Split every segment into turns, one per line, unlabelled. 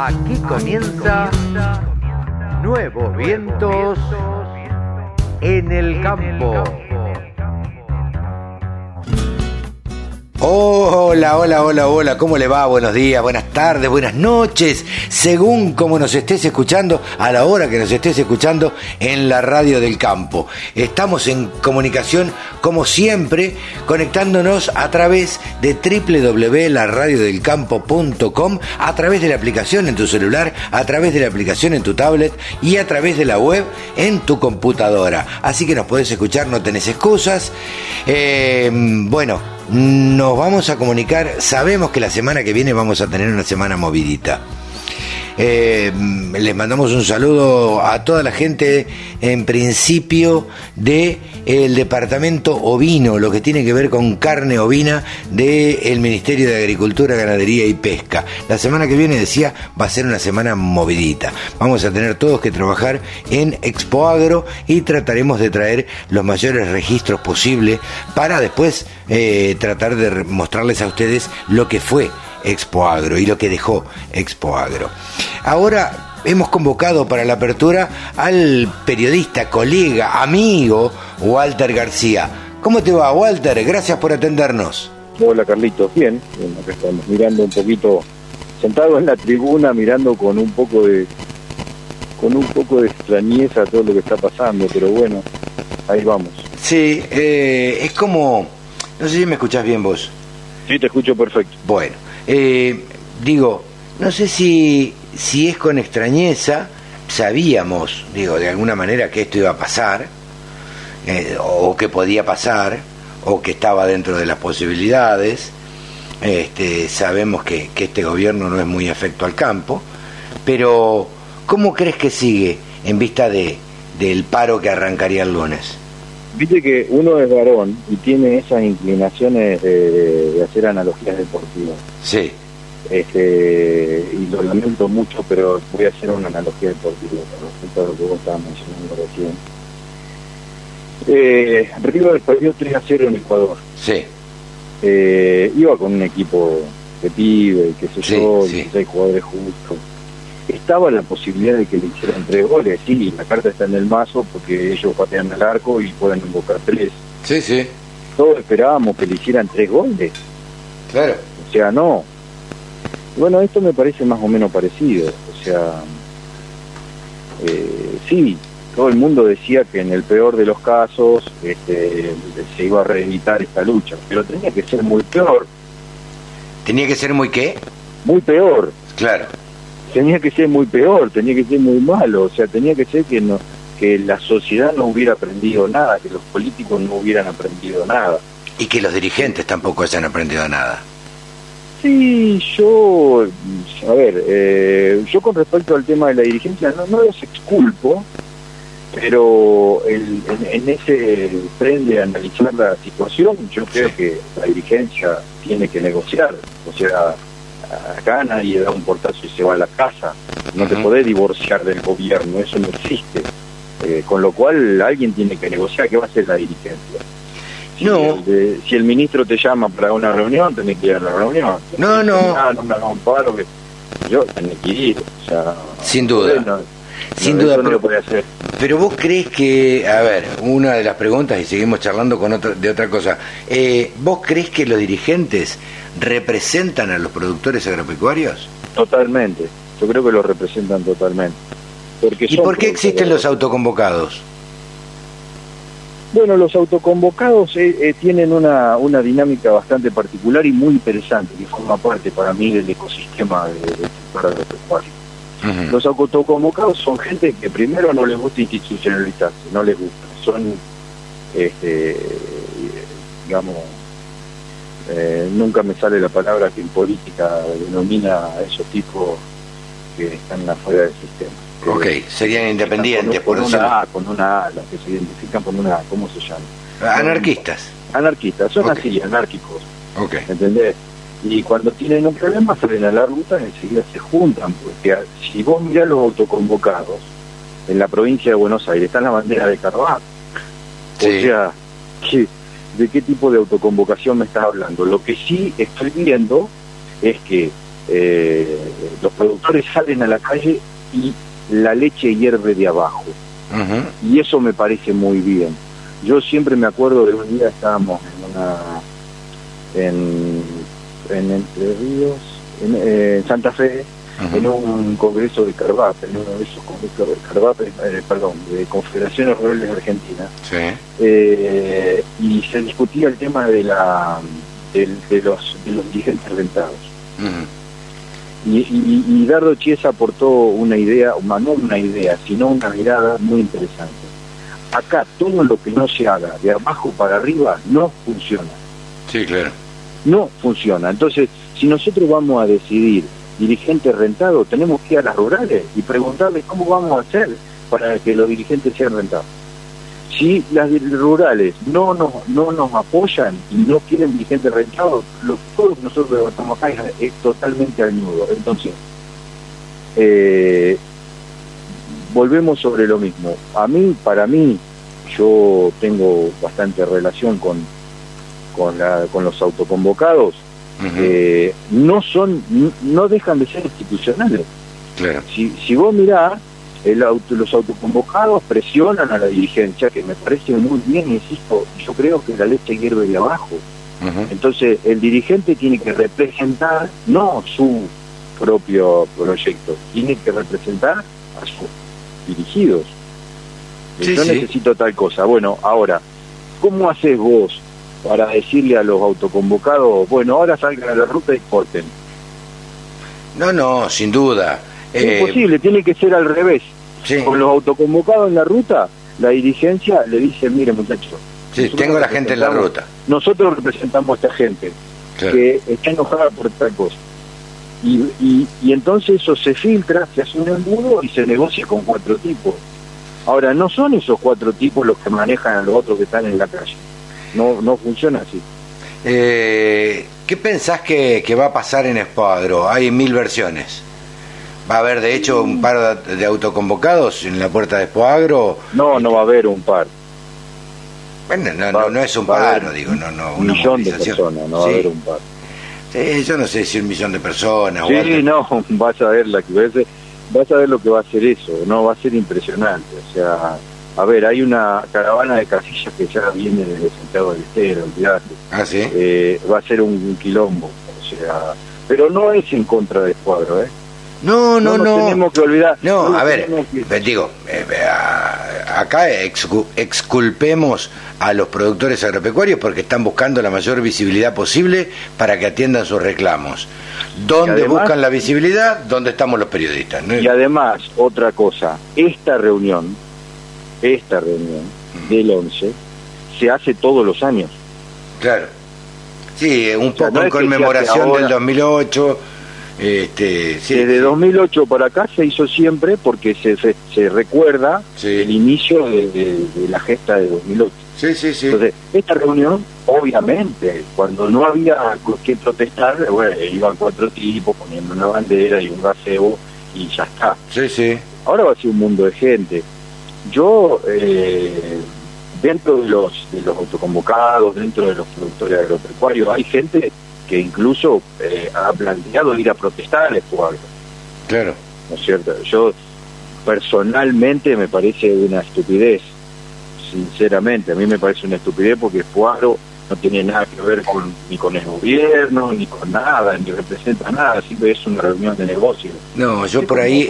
Aquí comienza Nuevos Vientos en el Campo.
Hola, hola, hola, hola, ¿cómo le va? Buenos días, buenas tardes, buenas noches, según como nos estés escuchando, a la hora que nos estés escuchando en la radio del campo. Estamos en comunicación, como siempre, conectándonos a través de www.laradiodelcampo.com, a través de la aplicación en tu celular, a través de la aplicación en tu tablet y a través de la web en tu computadora. Así que nos podés escuchar, no tenés excusas. Eh, bueno, nos vamos a comunicar, sabemos que la semana que viene vamos a tener una semana movidita. Eh, les mandamos un saludo a toda la gente, en principio, de el departamento ovino, lo que tiene que ver con carne ovina del Ministerio de Agricultura, Ganadería y Pesca. La semana que viene, decía, va a ser una semana movidita. Vamos a tener todos que trabajar en Expo Agro y trataremos de traer los mayores registros posibles para después eh, tratar de mostrarles a ustedes lo que fue Expo Agro y lo que dejó Expo Agro. Ahora hemos convocado para la apertura al periodista, colega, amigo Walter García. ¿Cómo te va, Walter? Gracias por atendernos.
Hola, Carlitos. Bien, acá estamos mirando un poquito, sentado en la tribuna, mirando con un poco de con un poco de extrañeza todo lo que está pasando, pero bueno, ahí vamos.
Sí, eh, es como, no sé si me escuchás bien vos.
Sí, te escucho perfecto.
Bueno, eh, digo, no sé si, si es con extrañeza, sabíamos, digo, de alguna manera que esto iba a pasar, eh, o que podía pasar, o que estaba dentro de las posibilidades. Este, sabemos que, que este gobierno no es muy afecto al campo, pero ¿cómo crees que sigue en vista de, del paro que arrancaría el lunes?
Viste que uno es varón y tiene esas inclinaciones de, hacer analogías deportivas.
Sí.
Este, y lo lamento mucho, pero voy a hacer una analogía deportiva respecto a lo que vos estabas mencionando recién. Eh, River perdió 3 a 0 en Ecuador.
Sí.
Eh, iba con un equipo de pibe, qué sé
Sí,
yo,
sí.
16 jugadores justos. Estaba la posibilidad de que le hicieran tres goles, sí, la carta está en el mazo porque ellos patean al arco y pueden invocar tres.
Sí, sí,
Todos esperábamos que le hicieran tres goles,
claro.
o sea, no. Bueno, esto me parece más o menos parecido, o sea, eh, sí, todo el mundo decía que en el peor de los casos este, se iba a reeditar esta lucha, pero tenía que ser muy peor,
¿Tenía que ser muy qué?
muy peor.
Claro.
Tenía que ser muy peor, tenía que ser muy malo, o sea, tenía que ser que no que la sociedad no hubiera aprendido nada, que los políticos no hubieran aprendido nada.
Y que los dirigentes tampoco hayan aprendido nada.
Sí, yo, a ver, eh, yo con respecto al tema de la dirigencia no, no los exculpo, pero el- en, en ese tren de analizar la situación, yo creo que la dirigencia tiene que negociar, o sea, acá nadie da un portazo y se va a la casa, no te podés divorciar del gobierno, eso no existe. Eh, con lo cual alguien tiene que negociar, ¿qué va a hacer la dirigencia? Si
No.
el, de- si el ministro te llama para una reunión, tenés que ir a la reunión.
No, no.
Ah, no paro, que yo tenés que ir. O sea,
Sin duda.
no,
Sin
no,
duda,
eso no
pero-
lo puede hacer.
Pero vos crees que, a ver, una de las preguntas y seguimos charlando con otra, de otra cosa, eh, ¿vos crees que los dirigentes representan a los productores agropecuarios?
Totalmente. Yo creo que lo representan totalmente. Porque
¿Y por qué existen los autoconvocados?
Bueno, los autoconvocados eh, eh, tienen una, una dinámica bastante particular y muy interesante, que forma parte para mí del ecosistema de- del sector agropecuario.
Ujú.
Los autoconvocados son gente que primero no les gusta institucionalizarse, no les gusta, son, este, digamos, eh, nunca me sale la palabra que en política denomina a esos tipos que están afuera del sistema.
Ok,
Que
serían
están
independientes,
con,
por
con una A, con una A, que se identifican con una A, ¿cómo se llama?
Anarquistas.
Anarquistas, son así, anárquicos.
Ok.
¿entendés? Y cuando tienen un problema salen a la ruta y enseguida se juntan, porque si vos mirás los autoconvocados en la provincia de Buenos Aires, está la bandera de Carvajal.
Sí.
O sea, ¿qué- ¿de qué tipo de autoconvocación me estás hablando? Lo que sí estoy viendo es que eh, los productores salen a la calle y la leche hierve de abajo. Y eso me parece muy bien. Yo siempre me acuerdo de un día estábamos en una en, en Entre Ríos, en, eh, Santa Fe, en un congreso de Carvape, en uno de esos congresos de Carvape, eh, perdón, de Confederaciones Rurales Argentinas, eh, y se discutía el tema de la de, los de los dirigentes rentados. y, y, Dardo Chiesa aportó una idea, no una idea, sino una mirada muy interesante. Acá todo lo que no se haga de abajo para arriba no funciona.
Sí, claro.
No funciona. Entonces, si nosotros vamos a decidir dirigentes rentados, tenemos que ir a las rurales y preguntarles cómo vamos a hacer para que los dirigentes sean rentados. Si las rurales no nos, no nos apoyan y no quieren dirigentes rentados, lo que todos nosotros estamos acá es, totalmente al nudo. Entonces, eh, volvemos sobre lo mismo. A mí, para mí, yo tengo bastante relación con, con, la, con los autoconvocados eh, no son, no dejan de ser institucionales. Si, si vos mirás, el auto, los autoconvocados presionan a la dirigencia, que me parece muy bien, insisto, yo creo que la leche hierve de abajo. Entonces, el dirigente tiene que representar no su propio proyecto, tiene que representar a sus dirigidos. yo necesito tal cosa. Bueno, ahora, ¿cómo haces vos para decirle a los autoconvocados, bueno, ahora salgan a la ruta y corten.
No, no, sin duda.
Es eh, imposible, tiene que ser al revés. Con los autoconvocados en la ruta, la dirigencia le dice, mire muchachos.
Sí, tengo la gente en la ruta.
Nosotros representamos a esta gente que está enojada por tal cosa. Y, y, y entonces eso se filtra, se hace un embudo y se negocia con cuatro tipos. Ahora, no son esos cuatro tipos los que manejan a los otros que están en la calle no, no funciona así.
Eh, ¿Qué pensás que, va a pasar en Espadro? Hay mil versiones. ¿Va a haber de hecho un par de autoconvocados en la puerta de Espoagro?
No, no va a haber un par.
Bueno, no, no, es un par, digo, no, no.
Un millón de personas, no va a haber un par.
Sí, yo no sé si un millón de personas.
Sí, no, vas a ver la que vas a ver lo que va a ser eso, no va a ser impresionante, o sea, a ver, hay una caravana de casillas que ya viene desde Santiago del Estero, olvidate.
Ah, sí.
Eh, va a ser un, quilombo, o sea, pero no es en contra del cuadro, ¿eh?
No, no, no.
No tenemos que olvidar.
No, a ver, digo, eh, acá exculpemos a los productores agropecuarios porque están buscando la mayor visibilidad posible para que atiendan sus reclamos. ¿Dónde buscan la visibilidad? ¿Dónde estamos los periodistas?
Y además, otra cosa, esta reunión esta reunión del 11 se hace todos los años.
Claro. Sí, un poco en conmemoración del 2008. Este, sí,
Desde 2008 para acá se hizo siempre porque se, se, recuerda el inicio de, la gesta de 2008.
Sí, sí, sí.
Entonces, esta reunión, obviamente, cuando no había que protestar, bueno, iban cuatro tipos poniendo una bandera y un gazebo y ya está.
Sí, sí.
Ahora va a ser un mundo de gente. Yo, eh, dentro de los, de los autoconvocados, dentro de los productores agropecuarios, hay gente que incluso eh, ha planteado ir a protestar al Espuagro.
Claro.
¿No es cierto? Yo personalmente me parece una estupidez, sinceramente, a mí me parece una estupidez porque Espuagro no tiene nada que ver con, ni con el gobierno, ni con nada, ni representa nada, siempre es una reunión de negocios.
No, yo por ahí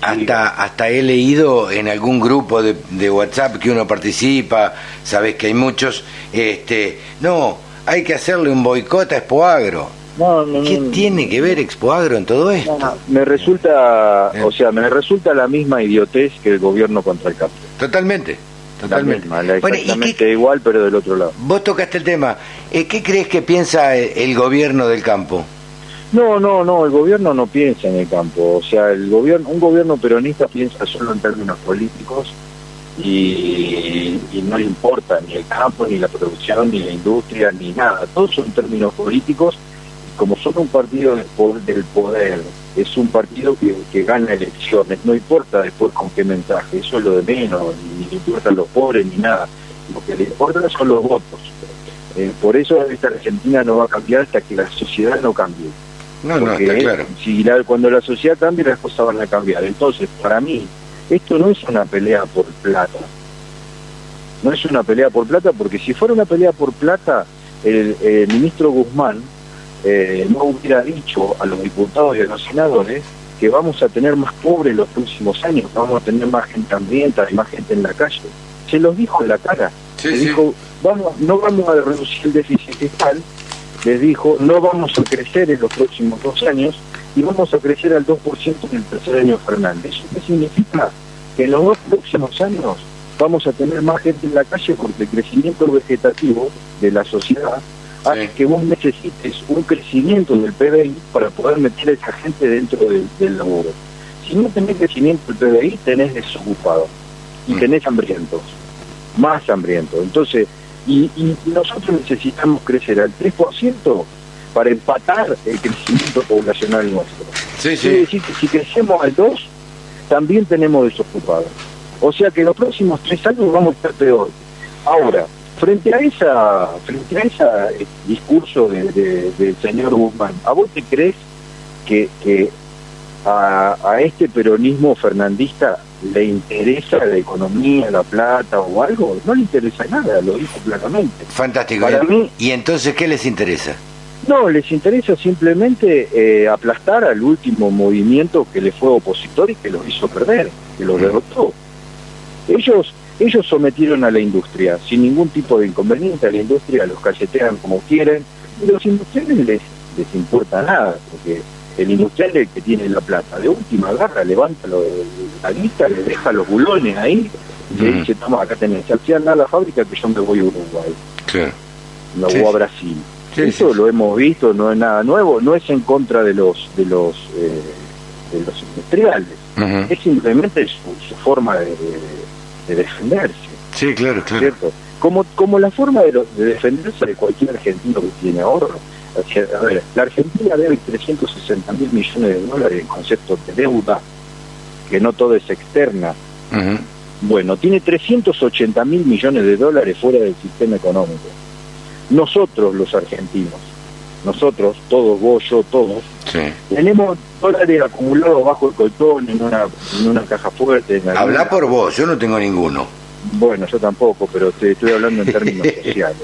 hasta hasta he leído en algún grupo de, de WhatsApp que uno participa, sabes que hay muchos, este, no, hay que hacerle un boicot a Expoagro. No, no, ¿Qué tiene que ver Expoagro en todo esto?
me resulta, eh. o sea, me resulta la misma idiotez que el gobierno contra el campo.
Totalmente. Totalmente.
exactamente igual, pero del otro lado.
Vos tocaste el tema. Eh, ¿Qué crees que piensa el gobierno del campo?
No, no, no, el gobierno no piensa en el campo. O sea, el gobierno, un gobierno peronista piensa solo en términos políticos y, no le importa ni el campo, ni la producción, ni la industria, ni nada. Todos son términos políticos. Como son un partido del poder es un partido que, gana elecciones, no importa después con qué mensaje, eso es lo de menos, ni le importan los pobres ni nada, lo que le importa son los votos. Eh, por eso esta Argentina no va a cambiar hasta que la sociedad no cambie.
No, no,
Porque
está claro.
si la- cuando la sociedad cambia, las cosas van a cambiar. Entonces, para mí, esto no es una pelea por plata. No es una pelea por plata, porque si fuera una pelea por plata, el, el ministro Guzmán eh, no hubiera dicho a los diputados y a los senadores que vamos a tener más pobres los próximos años, vamos a tener más gente hambrienta y más gente en la calle. Se los dijo en la cara.
Sí,
les
sí.
dijo, vamos, no vamos a reducir el déficit fiscal, les dijo, no vamos a crecer en los próximos dos años y vamos a crecer al 2% en el tercer año de Fernández. ¿Eso qué significa? Que en los dos próximos años vamos a tener más gente en la calle porque el crecimiento vegetativo de la sociedad hace que vos necesites un crecimiento del PBI para poder meter a esa gente dentro del, del laburo. Si no tenés crecimiento del PBI, tenés desocupados y
Mm.
tenés hambrientos, más hambrientos. Entonces, y, y nosotros necesitamos crecer al 3% para empatar el crecimiento poblacional nuestro.
Sí,
Quiere
sí.
decir que si crecemos al 2, también tenemos desocupados. O sea que los próximos tres años vamos a estar peor. Ahora, frente a esa frente a ese discurso de- de- del señor Guzmán, ¿a vos te crees que, que a, a este peronismo fernandista le interesa la economía, la plata o algo? No le interesa nada, lo dijo claramente.
Fantástico.
Para mí-
¿Y entonces qué les interesa?
No, les interesa simplemente eh, aplastar al último movimiento que le fue opositor y que los hizo perder, que los derrotó. Ellos ellos sometieron a la industria sin ningún tipo de inconveniente, a la industria los cachetean como quieren, y los industriales les, les importa nada, porque el industrial es el que tiene la plata. De última agarra, levanta lo- la lista, le deja los bulones ahí, y le
Mm.
dice, toma, acá tenés, si anda a la fábrica que yo me voy a Uruguay
Claro.
no,
Sí,
o a. Brasil.
Sí,
Eso
sí,
lo hemos visto, no es nada nuevo, no es en contra de los de los eh, de los industriales, es simplemente su, su forma de, de- de defenderse,
Sí, claro, claro.
¿cierto? Como como la forma de, lo- de defenderse de cualquier argentino que tiene ahorro. A ver, la Argentina debe 360 mil millones de dólares en concepto de deuda, que no todo es externa. Bueno, tiene 380 mil millones de dólares fuera del sistema económico. Nosotros, los argentinos, nosotros, todos, vos, yo, todos,
Sí.
tenemos dólares acumulados bajo el colchón, en una, en una caja fuerte. En
Habla por vos, yo no tengo ninguno.
Bueno, yo tampoco, pero te estoy hablando en términos sociales.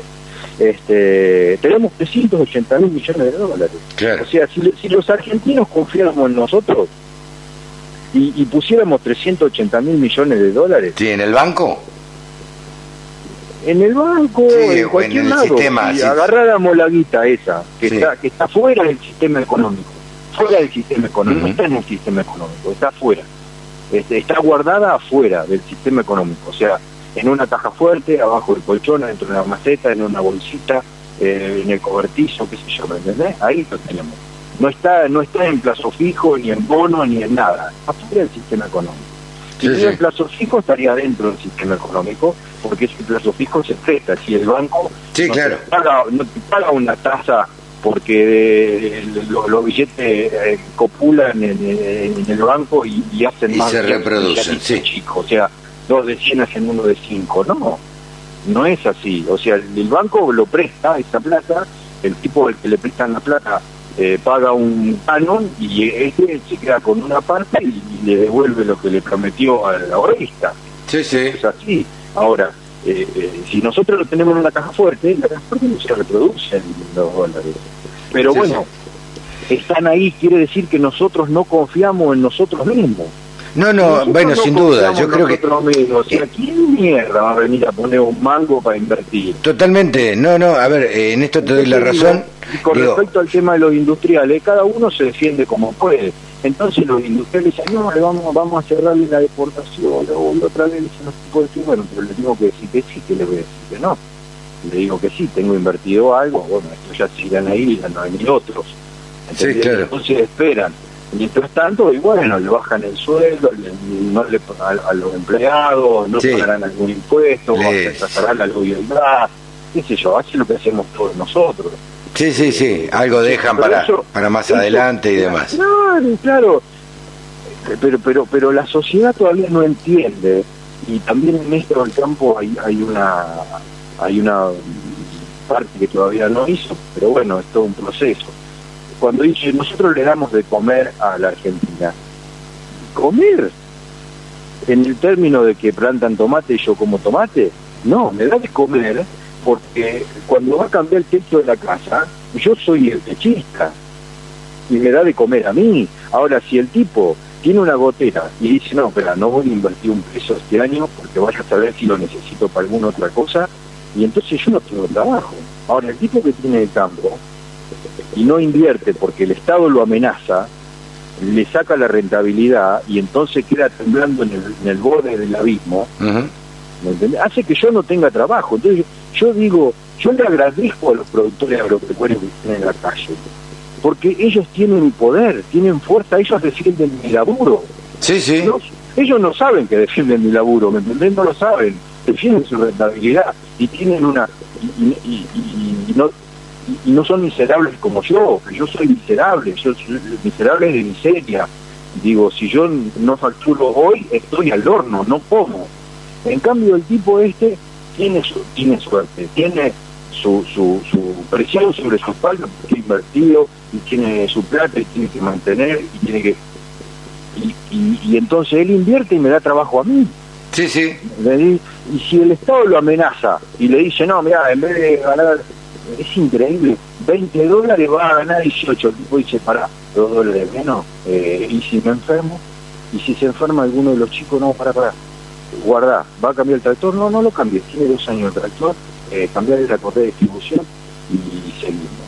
Este, tenemos 380 mil millones de dólares.
Claro.
O sea, si, si los argentinos confiáramos en nosotros y, y pusiéramos 380 mil millones de dólares,
Sí, en el banco.
En el banco,
Sí,
en cualquier
en el
lado.
sistema,
si
sí.
agarráramos la guita esa, que
Sí.
está que está fuera del sistema económico. Fuera del sistema económico. No está en el sistema económico, está fuera. Este, está guardada afuera del sistema económico. O sea, en una caja fuerte, abajo del colchón, dentro de una maceta, en una bolsita, eh, en el cobertizo, qué sé yo, ¿me entendés? Ahí lo tenemos. No está, no está en plazo fijo, ni en bono, ni en nada. Afuera del sistema económico. Si tuviera plazo fijo estaría dentro del sistema económico, porque ese plazo fijo se presta. Si el banco
Sí,
no,
claro.
te paga, no te paga una tasa porque eh, lo- los billetes eh, copulan en, en- el banco y, y hacen
Y
más
se reproducen, sí.
chico. O sea, dos de 100 hacen uno de 5. No, no es así. O sea, el, el banco lo presta, esa plata, el tipo al que le prestan la plata eh, paga un canon y este se queda con una parte y, y le devuelve lo que le prometió al ahorrista.
Sí, sí.
Es así. Ahora, eh, eh, si nosotros lo tenemos en una caja fuerte, la caja fuerte no se reproduce en los dólares. Pero
Sí,
bueno, están ahí, quiere decir que nosotros no confiamos en nosotros mismos.
No, no,
Nosotros
bueno,
no
sin duda. Yo creo que
nosotros mismos. O sea, ¿quién mierda va a venir a poner un mango para invertir?
totalmente. No, no, a ver, eh, en esto te doy la razón.
Y con
Digo,
respecto al tema de los industriales, cada uno se defiende como puede. Entonces los industriales dicen, no, le vamos, vamos a cerrarle la deportación, luego otra vez dicen, no se puede decir, bueno, pero le tengo que decir que sí, que le voy a decir que no. Le digo que sí, tengo invertido algo, bueno, esto ya se irán a ir y ya no hay ni otros. Entonces esperan. Mientras tanto, y bueno, le bajan el sueldo, le- no le, a, a los empleados, no
Sí.
pagarán algún impuesto,
Le-
retrasarán la vivienda, qué sé yo, hace lo que hacemos todos nosotros.
Sí, sí, sí. Algo dejan para,
eso-
para más
eso-
adelante y demás.
Claro, claro. Pero, pero, pero la sociedad todavía no entiende y también en esto del campo hay, hay una hay una parte que todavía no hizo, pero bueno, es todo un proceso. cuando dice, nosotros le damos de comer a la Argentina. ¿Comer? En el término de que plantan tomate y yo como tomate, no, me da de comer porque cuando va a cambiar el techo de la casa, yo soy el techista y me da de comer a mí. Ahora, si el tipo tiene una gotera y dice, no, pero no voy a invertir un peso este año porque vaya a saber si lo necesito para alguna otra cosa, y entonces yo no tengo trabajo. Ahora, el tipo que tiene el campo y no invierte porque el Estado lo amenaza, le saca la rentabilidad y entonces queda temblando en el, borde del abismo, hace que yo no tenga trabajo. Entonces yo digo, yo le agradezco a los productores agropecuarios que están en la calle, porque ellos tienen poder, tienen fuerza, ellos defienden mi laburo.
Sí, sí.
Ellos, no saben que defienden mi laburo, ¿me entendés? No lo saben, defienden su rentabilidad y tienen una... Y, no, y no son miserables como yo, yo soy miserable, yo soy miserable de miseria. Digo, si yo no facturo hoy, estoy al horno, no como. En cambio, el tipo este tiene, su, tiene suerte, tiene su, su, su presión sobre su espalda porque ha invertido y tiene su plata y tiene que mantener y tiene que... Y, y, entonces él invierte y me da trabajo a mí.
Sí, sí.
Y si el Estado lo amenaza y le dice, no, mira, en vez de ganar, es increíble, 20 dólares va a ganar 18. El tipo dice, pará, 2 dólares menos, eh, y si me enfermo, y si se enferma alguno de los chicos, no, para, para guarda, ¿va a cambiar el tractor? No, no lo cambies, tiene dos años el tractor, eh, cambiar la correa de distribución y seguimos.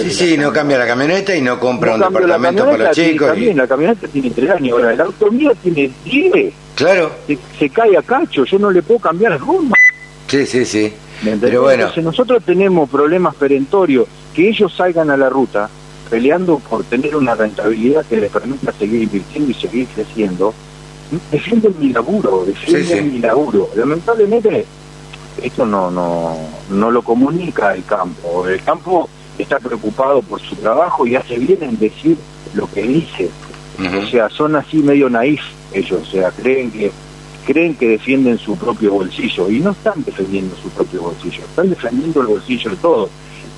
Sí, sí, no cambia la camioneta y no compra un departamento para los chicos.
También, la camioneta tiene tres años, ahora el auto mío tiene diez.
Claro.
Se, cae a cacho, yo no le puedo cambiar las gomas.
Sí, sí, sí. Pero bueno.
Entonces nosotros tenemos problemas perentorios, que ellos salgan a la ruta peleando por tener una rentabilidad que les permita seguir invirtiendo y seguir creciendo, defienden mi laburo, defienden mi laburo. Lamentablemente esto no, no, no lo comunica el campo. El campo está preocupado por su trabajo y hace bien en decir lo que dice. O sea, son así medio naif ellos, o sea, creen que creen que defienden su propio bolsillo y no están defendiendo su propio bolsillo, están defendiendo el bolsillo de todos.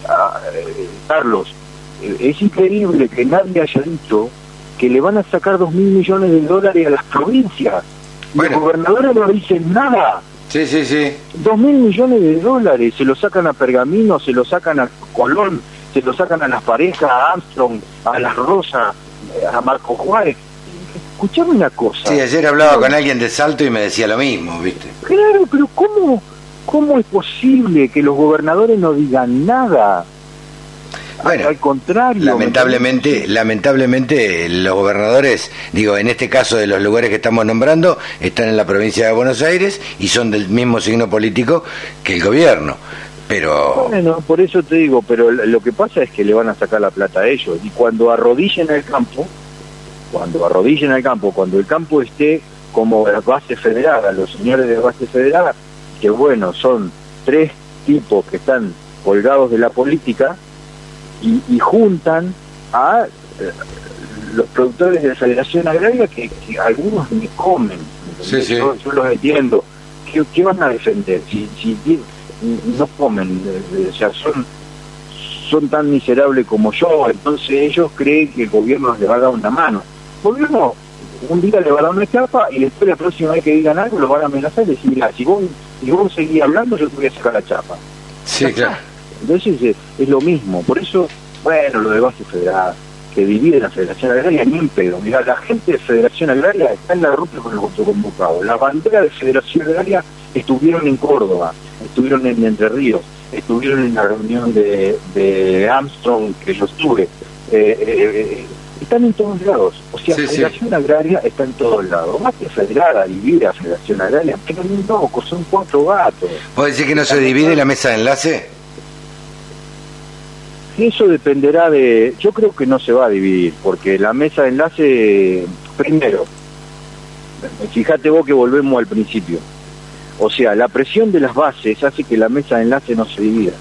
Ah, eh, Carlos, eh, es increíble que nadie haya dicho que le van a sacar dos mil millones de dólares a las provincias. Los gobernadores no dicen nada.
Sí, sí, sí.
Dos mil millones de dólares se lo sacan a Pergamino, se lo sacan a Colón, se lo sacan a las parejas, a Armstrong, a Las Rosas, a Marco Juárez. Escuchame una cosa.
Sí, ayer hablaba con alguien de Salto y me decía lo mismo, ¿viste?
Claro, pero ¿cómo, cómo es posible que los gobernadores no digan nada?
Bueno, al contrario. Lamentablemente, lamentablemente los gobernadores, digo, en este caso de los lugares que estamos nombrando, están en la provincia de Buenos Aires y son del mismo signo político que el gobierno. Pero...
Bueno, por eso te digo, pero lo que pasa es que le van a sacar la plata a ellos. Y cuando arrodillen el campo, cuando arrodillen el campo, cuando el campo esté como la base federada, los señores de base federada, que bueno, son tres tipos que están colgados de la política, y, juntan a eh, los productores de la Federación Agraria que, algunos ni comen. Yo, los entiendo. ¿Qué, van a defender? Si, si no comen, eh, o sea, son son tan miserables como yo, entonces ellos creen que el gobierno les va a dar una mano. El gobierno un día le va a dar una chapa y después la próxima vez que digan algo lo van a amenazar y decir, mira, si vos, si vos seguís hablando yo te voy a sacar la chapa.
Sí, claro.
Entonces es, lo mismo. Por eso, bueno, lo de base federal, que divide la Federación Agraria, ni un pedo. Mira, la gente de Federación Agraria está en la ruta con el voto convocado. La bandera de Federación Agraria estuvieron en Córdoba, estuvieron en Entre Ríos, estuvieron en la reunión de, Armstrong que yo estuve. Eh, eh, eh, están en todos lados. O sea, Federación Agraria está en todos lados. Más que federada, divide a Federación Agraria, pero no, son cuatro gatos.
¿Puede decir que no se divide la mesa de enlace?
Eso dependerá de... Yo creo que no se va a dividir, porque la mesa de enlace, primero, fíjate vos que volvemos al principio. O sea, la presión de las bases hace que la mesa de enlace no se divida.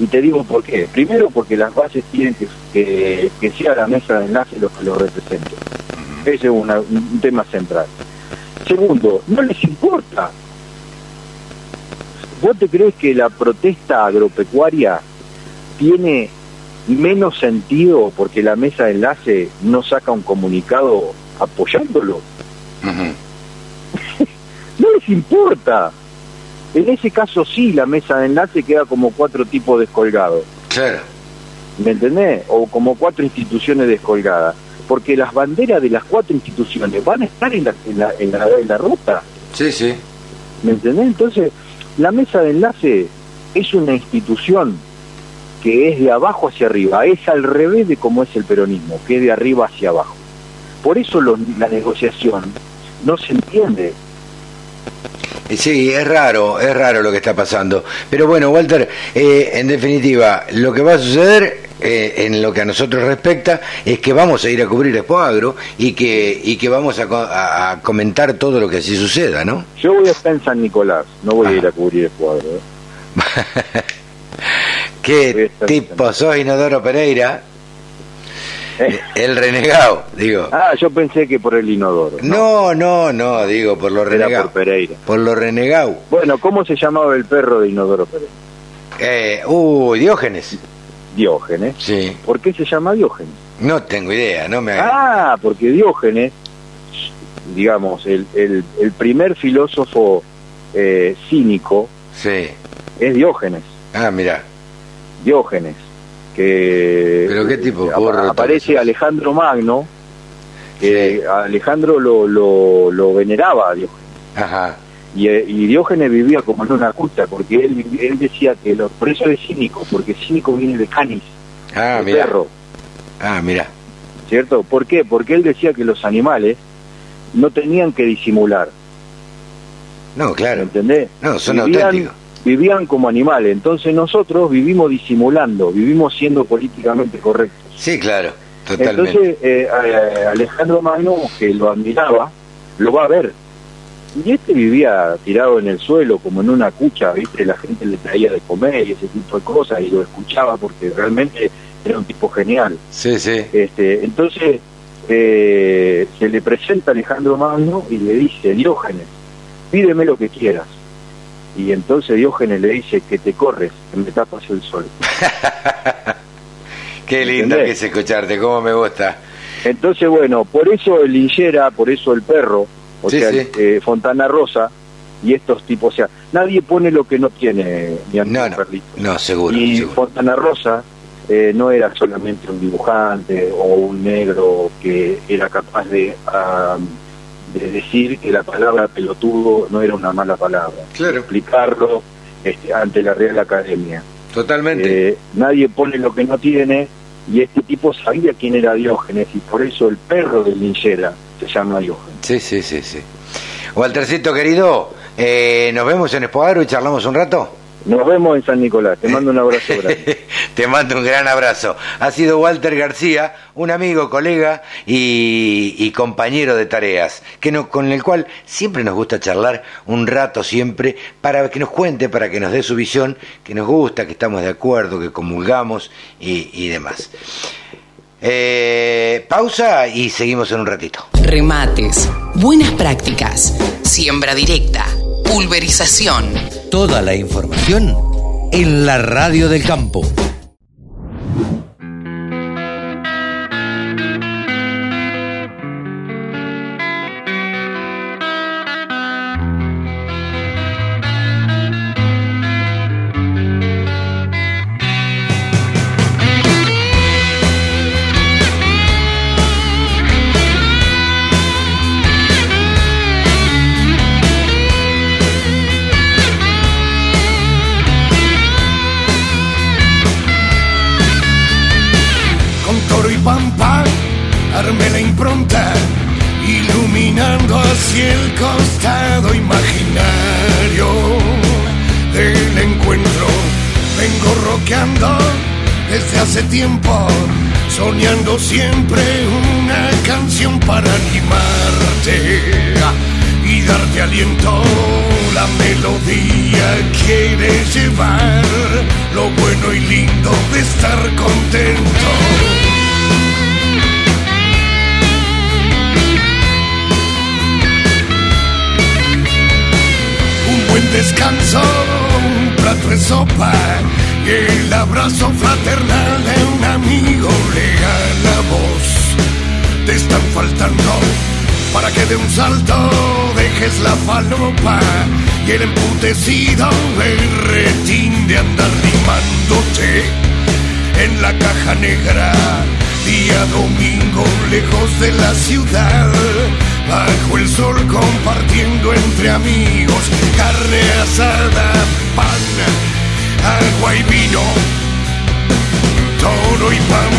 Y te digo por qué. Primero porque las bases tienen que, que, sea la mesa de enlace lo que lo represente. Ese es un tema central. Segundo, no les importa. ¿Vos te crees que la protesta agropecuaria tiene menos sentido porque la mesa de enlace no saca un comunicado apoyándolo. No les importa. En ese caso sí, la mesa de enlace queda como cuatro tipos descolgados.
Claro.
¿Me entendés? O como cuatro instituciones descolgadas. Porque las banderas de las cuatro instituciones van a estar en la, en la, en la, en la ruta.
Sí, sí.
¿Me entendés? Entonces, la mesa de enlace es una institución que es de abajo hacia arriba, es al revés de cómo es el peronismo, que es de arriba hacia abajo. Por eso lo- la negociación no se entiende.
Y Sí, es raro, es raro lo que está pasando. Pero bueno, Walter, eh, en definitiva, lo que va a suceder eh, en lo que a nosotros respecta es que vamos a ir a cubrir Expo Agro y que, y que vamos a, a- comentar todo lo que así suceda, ¿no?
Yo voy a estar en San Nicolás, no voy a ir a cubrir. ¿eh?
¿Qué tipo sos, Inodoro Pereira?
Eh,
El renegado, digo.
Ah, yo pensé que por el inodoro.
No, no, no, digo, por lo
Era
renegado.
por Pereira.
Por lo renegado.
Bueno, ¿cómo se llamaba el perro de Inodoro Pereira?
Eh, uy, Diógenes.
Diógenes.
Sí.
¿Por qué se llama Diógenes?
No tengo idea, no me.
Ah, porque Diógenes, digamos, el, el, el primer filósofo eh, cínico
Sí.
es Diógenes.
Ah, mira.
Diógenes. Que
¿Pero qué tipo?
eh, aparece. Alejandro Magno, que
Sí.
Alejandro lo, lo, lo veneraba a Diógenes.
Ajá.
Y, eh, y Diógenes vivía como en una cucha, porque él, él decía que lo, por eso es cínico, porque cínico viene de canis,
Ah,
de
mira.
perro,
Ah, mira.
¿cierto? ¿Por qué? Porque él decía que los animales no tenían que disimular,
No,
¿me
claro.
entendés?
No, son
Vivían-
auténticos.
Vivían como animales, entonces nosotros vivimos disimulando, vivimos siendo políticamente correctos.
Sí, claro. Totalmente.
Entonces eh, a- Alejandro Magno, que lo admiraba, lo va a ver. Y este vivía tirado en el suelo, como en una cucha, ¿viste? La gente le traía de comer y ese tipo de cosas, y lo escuchaba porque realmente era un tipo genial.
Sí, sí.
Este, entonces eh, se le presenta a Alejandro Magno y le dice, Diógenes, pídeme lo que quieras. Y entonces Diógenes le dice que te corres, que me tapas el sol.
Qué lindo
¿Entendés?
que es escucharte, cómo me gusta.
Entonces, bueno, por eso el linchera, por eso el perro, o
Sí,
sea,
sí.
eh, Fontana Rosa y estos tipos, o sea, nadie pone lo que no tiene, mi amigo
No, no.
Carlito.
No, seguro.
y
seguro.
Fontana Rosa eh, no era solamente un dibujante o un negro que era capaz de, ah, de decir que la palabra pelotudo no era una mala palabra,
Claro.
explicarlo este, ante la Real Academia.
Totalmente.
Eh, nadie pone lo que no tiene y este tipo sabía quién era Diógenes y por eso el perro de linchera se llama Diógenes.
Sí, sí, sí, sí. Waltercito, querido, eh, nos vemos en Expo Agro y charlamos un rato.
Nos vemos en San Nicolás. Te mando un abrazo grande.
Te mando un gran abrazo. Ha sido Walter García, un amigo, colega y, y compañero de tareas, que no, con el cual siempre nos gusta charlar un rato siempre para que nos cuente, para que nos dé su visión, que nos gusta, que estamos de acuerdo, que comulgamos y, y demás. Eh, pausa y seguimos en un ratito.
Remates, buenas prácticas, siembra directa, pulverización.
Toda la información en la radio del campo.
Hace tiempo, soñando siempre una canción para animarte y darte aliento. La melodía quiere llevar lo bueno y lindo de estar contento. Un buen descanso, un plato de sopa el abrazo fraternal de un amigo le la voz. Te están faltando para que de un salto dejes la falopa y el emputecido berretín de andar limándote en la caja negra. Día domingo lejos de la ciudad, bajo el sol compartiendo entre amigos carne asada, pan, agua y vino, toro y pampa.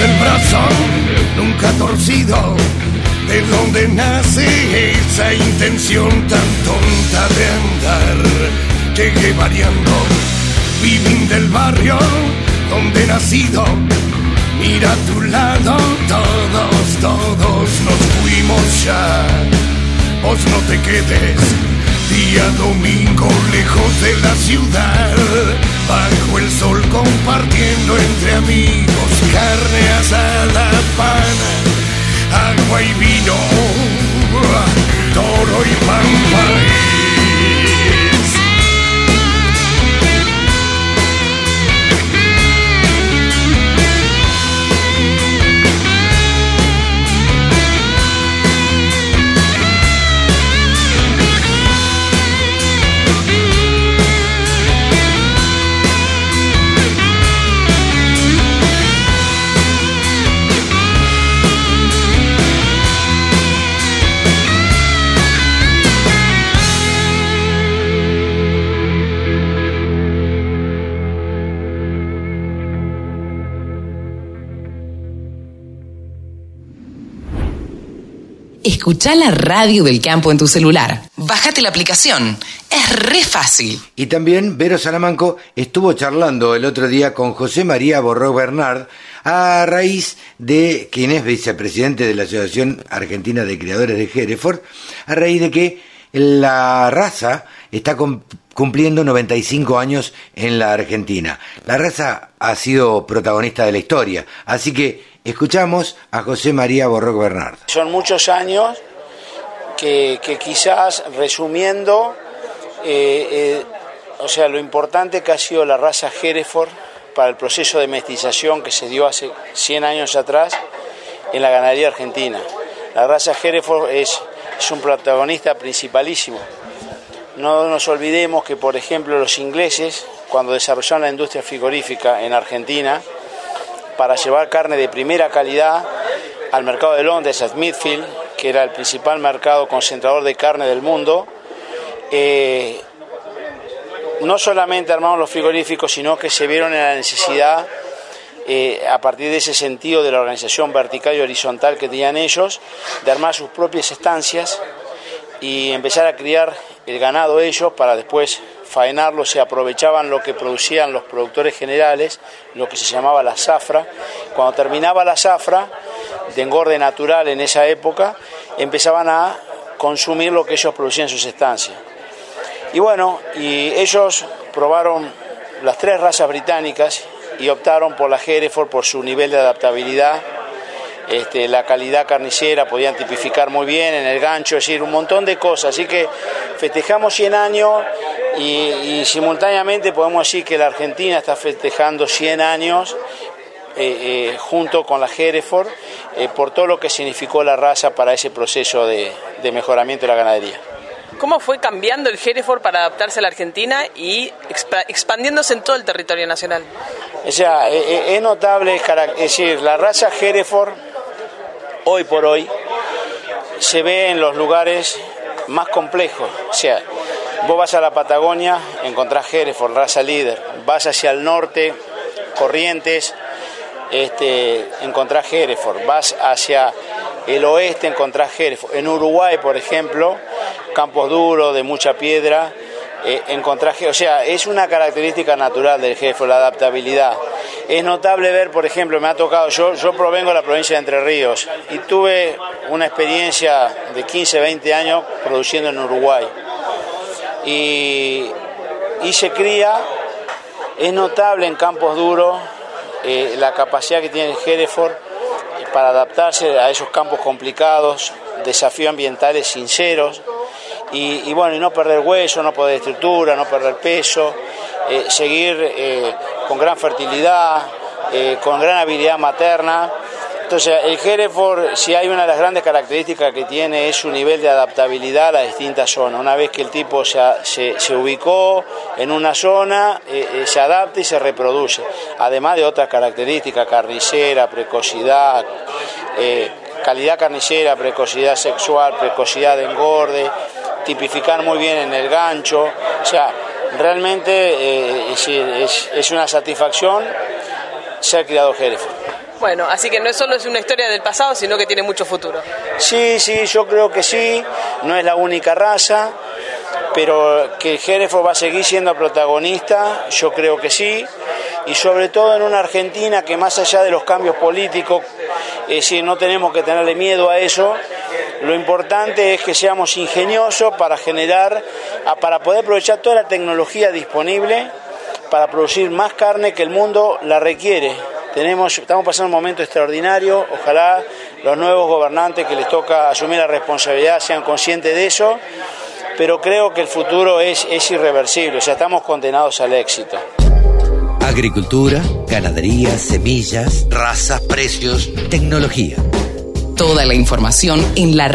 del brazo torcido, de donde nace esa intención tan tonta de andar, llegué variando, vivir del barrio donde nacido, mira a tu lado, todos, todos nos fuimos ya, vos no te quedes, día domingo lejos de la ciudad bajo el sol compartiendo entre amigos carne asada, pan, agua y vino, toro y pampa.
Escucha la radio del campo en tu celular. Bájate la aplicación. Es re fácil.
Y también Vero Salamanco estuvo charlando el otro día con José María Borró Bernard a raíz de quien es vicepresidente de la Asociación Argentina de Criadores de Hereford, a raíz de que la raza está cumpliendo 95 años en la Argentina. La raza ha sido protagonista de la historia, así que Escuchamos a José María Borroc Bernard.
Son muchos años que, quizás resumiendo, eh, eh, o sea, lo importante que ha sido la raza Hereford para el proceso de mestización que se dio hace 100 años atrás en la ganadería argentina. La raza Hereford es, es un protagonista principalísimo. No nos olvidemos que, por ejemplo, los ingleses, cuando desarrollaron la industria frigorífica en Argentina, para llevar carne de primera calidad al mercado de Londres, a Smithfield, que era el principal mercado concentrador de carne del mundo. Eh, no solamente armaron los frigoríficos, sino que se vieron en la necesidad, eh, a partir de ese sentido de la organización vertical y horizontal que tenían ellos, de armar sus propias estancias y empezar a criar el ganado ellos para después faenarlo, se aprovechaban lo que producían los productores generales, lo que se llamaba la zafra. Cuando terminaba la zafra, de engorde natural en esa época, empezaban a consumir lo que ellos producían en sus estancias. Y bueno, y ellos probaron las tres razas británicas y optaron por la Hereford por su nivel de adaptabilidad este, la calidad carnicera, podían tipificar muy bien en el gancho, es decir, un montón de cosas. Así que festejamos 100 años y, simultáneamente podemos decir que la Argentina está festejando 100 años eh, eh, junto con la Hereford eh, por todo lo que significó la raza para ese proceso de, mejoramiento de la ganadería.
¿Cómo fue cambiando el Hereford para adaptarse a la Argentina y expandiéndose en todo el territorio nacional?
O sea, es notable, es decir, la raza Hereford hoy por hoy se ve en los lugares más complejos. O sea, vos vas a la Patagonia, encontrás Hereford, raza líder. Vas hacia el norte, Corrientes, este, encontrás Hereford. Vas hacia el oeste, encontrás Hereford. En Uruguay, por ejemplo, campos duros, de mucha piedra, eh, encontrás O sea, es una característica natural del Hereford, la adaptabilidad. es notable ver, por ejemplo, me ha tocado, yo, yo provengo de la provincia de Entre Ríos y tuve una experiencia de 15, 20 años produciendo en Uruguay. Y, se cría, es notable en campos duros eh, la capacidad que tiene el Hereford para adaptarse a esos campos complicados, desafíos ambientales sinceros y, bueno, y no perder hueso, no perder estructura, no perder peso, eh, seguir eh, con gran fertilidad, eh, con gran habilidad materna. Entonces, el Hereford, si hay una de las grandes características que tiene, es su nivel de adaptabilidad a las distintas zonas. Una vez que el tipo se, se, ubicó en una zona, se adapta y se reproduce. Además de otras características, carnicera, precocidad, calidad carnicera, precocidad sexual, precocidad de engorde, tipificar muy bien en el gancho. O sea, realmente eh, es, una satisfacción ser criado Hereford.
Bueno, así que no solo es una historia del pasado, sino que tiene mucho futuro.
Sí, sí, yo creo que sí, no es la única raza, pero que el Hereford va a seguir siendo protagonista, yo creo que sí, y sobre todo en una Argentina que más allá de los cambios políticos, es decir, no tenemos que tenerle miedo a eso, lo importante es que seamos ingeniosos para generar, para poder aprovechar toda la tecnología disponible para producir más carne que el mundo la requiere. Tenemos, estamos pasando un momento extraordinario, ojalá los nuevos gobernantes que les toca asumir la responsabilidad sean conscientes de eso, pero creo que el futuro es, es irreversible, o sea, estamos condenados al éxito.
Agricultura, ganadería, semillas, razas, precios, tecnología.
Toda la información en la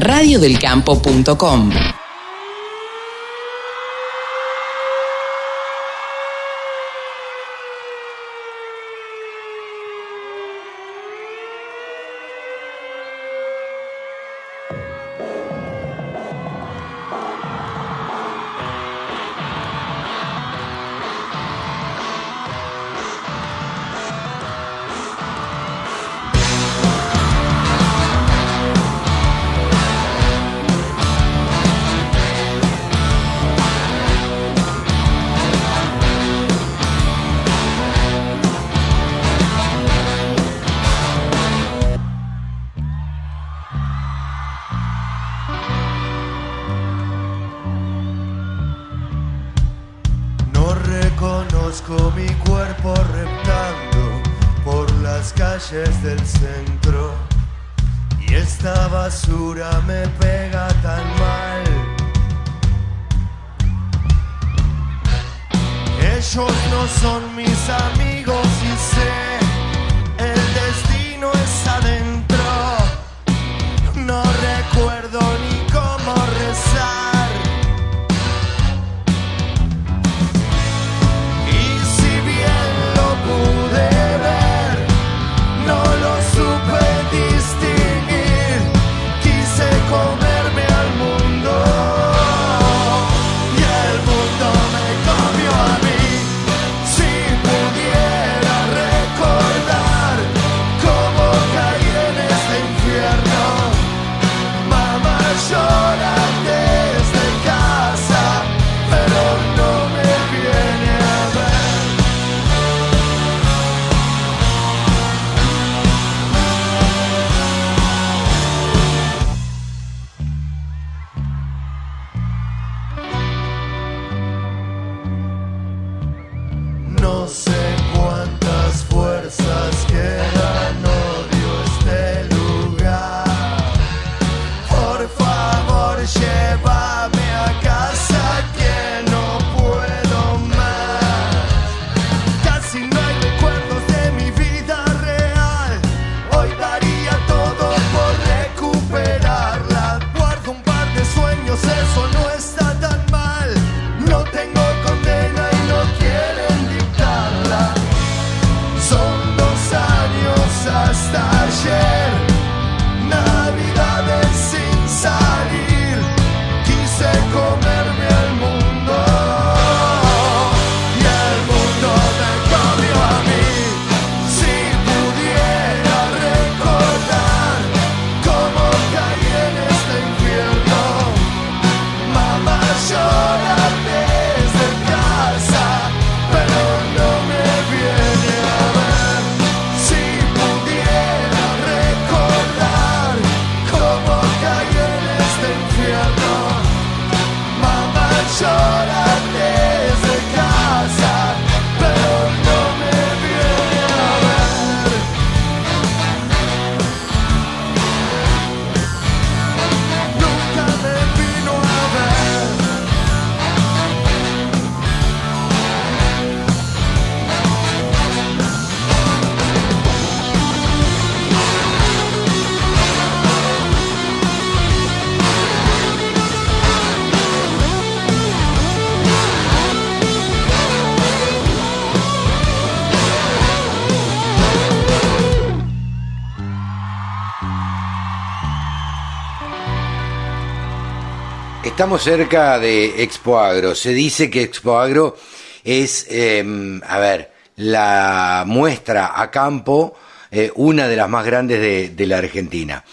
estamos cerca de Expo Agro. Se dice que Expo Agro es, em, a ver, la muestra a campo, eh, una de las más grandes de, la Argentina.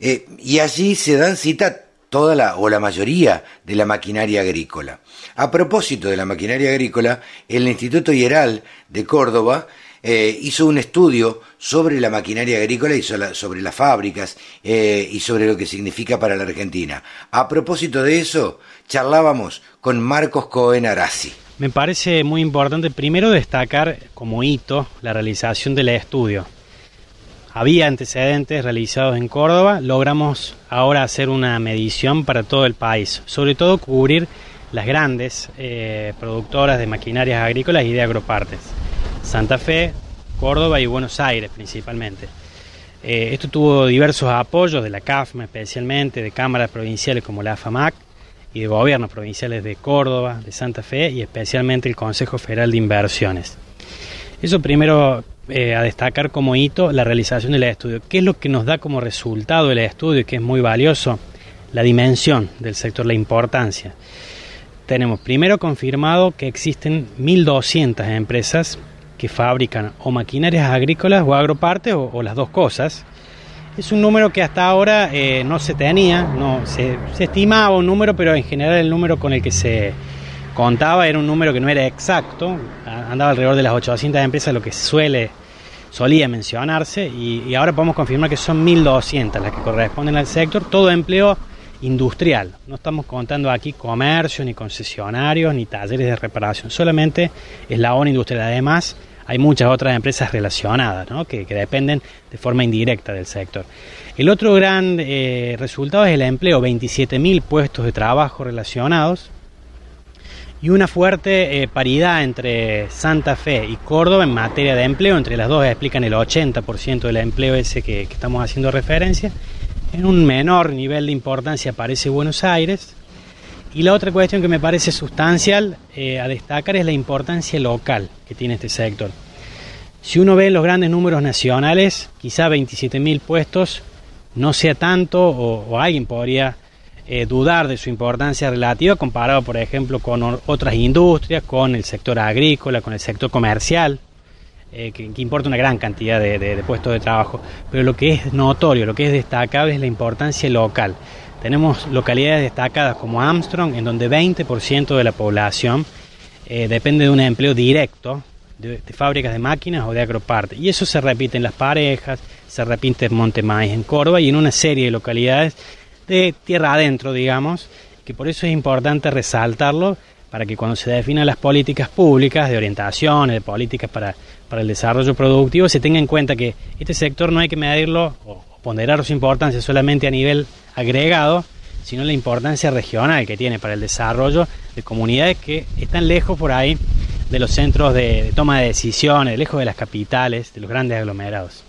Eh, y allí se dan cita toda la o la mayoría de la maquinaria agrícola. A propósito de la maquinaria agrícola, el Instituto Hieral de Córdoba eh, hizo un estudio sobre la maquinaria agrícola y sobre las fábricas eh, y sobre lo que significa para la Argentina. A propósito de eso, charlábamos con Marcos Cohen Arasi.
Me parece muy importante primero destacar como hito la realización del estudio. Había antecedentes realizados en Córdoba, logramos ahora hacer una medición para todo el país, sobre todo cubrir las grandes eh, productoras de maquinarias agrícolas y de agropartes. Santa Fe, Córdoba y Buenos Aires principalmente. Eh, esto tuvo diversos apoyos de la CAFMA especialmente, de cámaras provinciales como la AFAMAC y de gobiernos provinciales de Córdoba, de Santa Fe y especialmente el Consejo Federal de Inversiones. Eso primero eh, a destacar como hito la realización del estudio. ¿Qué es lo que nos da como resultado el estudio y que es muy valioso? La dimensión del sector, la importancia. Tenemos primero confirmado que existen 1.200 empresas que fabrican o maquinarias agrícolas o agropartes o, las dos cosas. Es un número que hasta ahora eh, no se tenía, no se, estimaba un número, pero en general el número con el que se contaba era un número que no era exacto, andaba alrededor de las 800 empresas, lo que suele solía mencionarse, y, y ahora podemos confirmar que son 1.200 las que corresponden al sector, todo empleo industrial. No estamos contando aquí comercio, ni concesionarios, ni talleres de reparación, solamente es la ONU industrial. Además, hay muchas otras empresas relacionadas que, dependen de forma indirecta del sector. El otro gran eh, resultado es el empleo, 27.000 puestos de trabajo relacionados y una fuerte eh, paridad entre Santa Fe y Córdoba en materia de empleo. Entre las dos explican el 80% del empleo ese que, que estamos haciendo referencia. En un menor nivel de importancia aparece Buenos Aires, y la otra cuestión que me parece sustancial eh, a destacar es la importancia local que tiene este sector. Si uno ve los grandes números nacionales, quizá 27.000 puestos no sea tanto o, alguien podría eh, dudar de su importancia relativa comparado, por ejemplo, con otras industrias, con el sector agrícola, con el sector comercial, eh, que, importa una gran cantidad de puestos de trabajo. Pero lo que es notorio, lo que es destacable es la importancia local. Tenemos localidades destacadas como Armstrong, en donde 20% de la población eh, depende de un empleo directo de, fábricas de máquinas o de agroparte. Y eso se repite en Las Parejas, se repite en Montemaíz, en Córdoba y en una serie de localidades de tierra adentro, digamos, que por eso es importante resaltarlo para que cuando se definan las políticas públicas de orientación, de políticas para, para el desarrollo productivo, se tenga en cuenta que este sector no hay que medirlo ponderar su importancia solamente a nivel agregado, sino la importancia regional que tiene para el desarrollo de comunidades que están lejos por ahí de los centros de, toma de decisiones, lejos de las capitales, de los grandes aglomerados.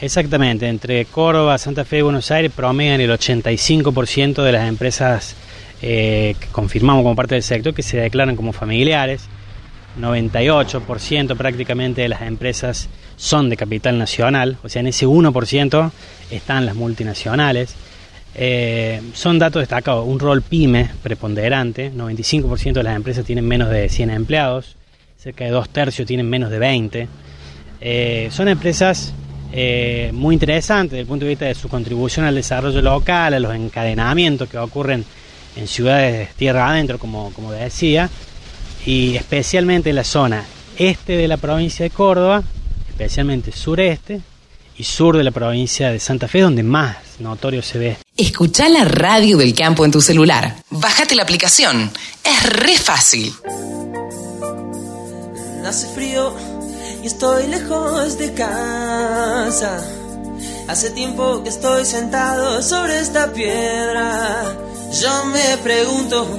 Exactamente, entre Córdoba, Santa Fe y Buenos Aires promedian el 85% de las empresas eh, que confirmamos como parte del sector que se declaran como familiares, 98% prácticamente de las empresas son de capital nacional, o sea, en ese 1% están las multinacionales. Eh, son datos destacados, un rol pyme preponderante, 95% de las empresas tienen menos de 100 empleados, cerca de dos tercios tienen menos de 20. Eh, son empresas eh, muy interesantes desde el punto de vista de su contribución al desarrollo local, a los encadenamientos que ocurren en ciudades tierra adentro, como, como decía, y especialmente en la zona este de la provincia de Córdoba, especialmente sureste y sur de la provincia de Santa Fe, donde más notorio se ve.
Escucha la radio del campo en tu celular. Bájate la aplicación. Es re fácil.
Hace frío y estoy lejos de casa. Hace tiempo que estoy sentado sobre esta piedra. Yo me pregunto,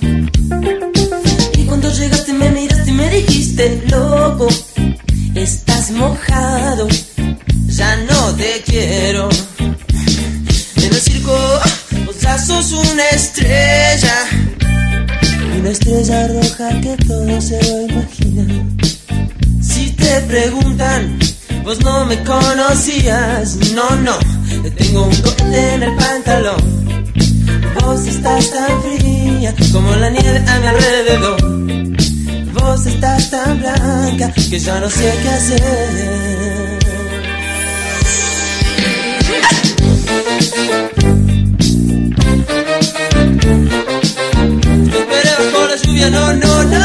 llegaste, me miraste y me dijiste, loco, estás mojado, ya no te quiero. En el circo, vos ya sos una estrella, una estrella roja que todo se lo imagina. Si te preguntan, vos no me conocías, no, no, te tengo un corte en el pantalón. Vos estás tan fría como la nieve a mi alrededor. Vos estás tan blanca que ya no sé qué hacer. Esperé bajo la lluvia, no, no, no.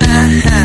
Ajá,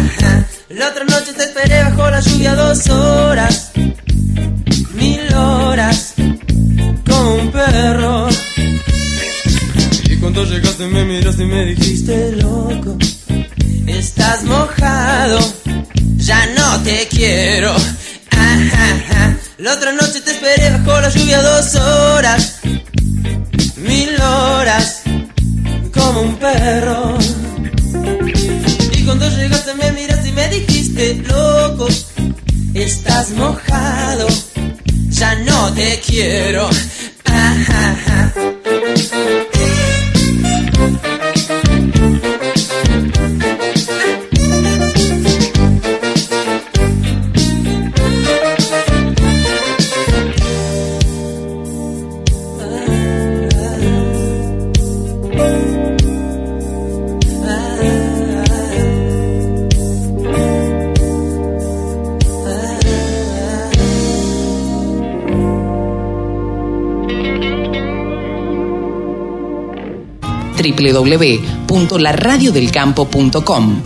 www.laradiodelcampo.com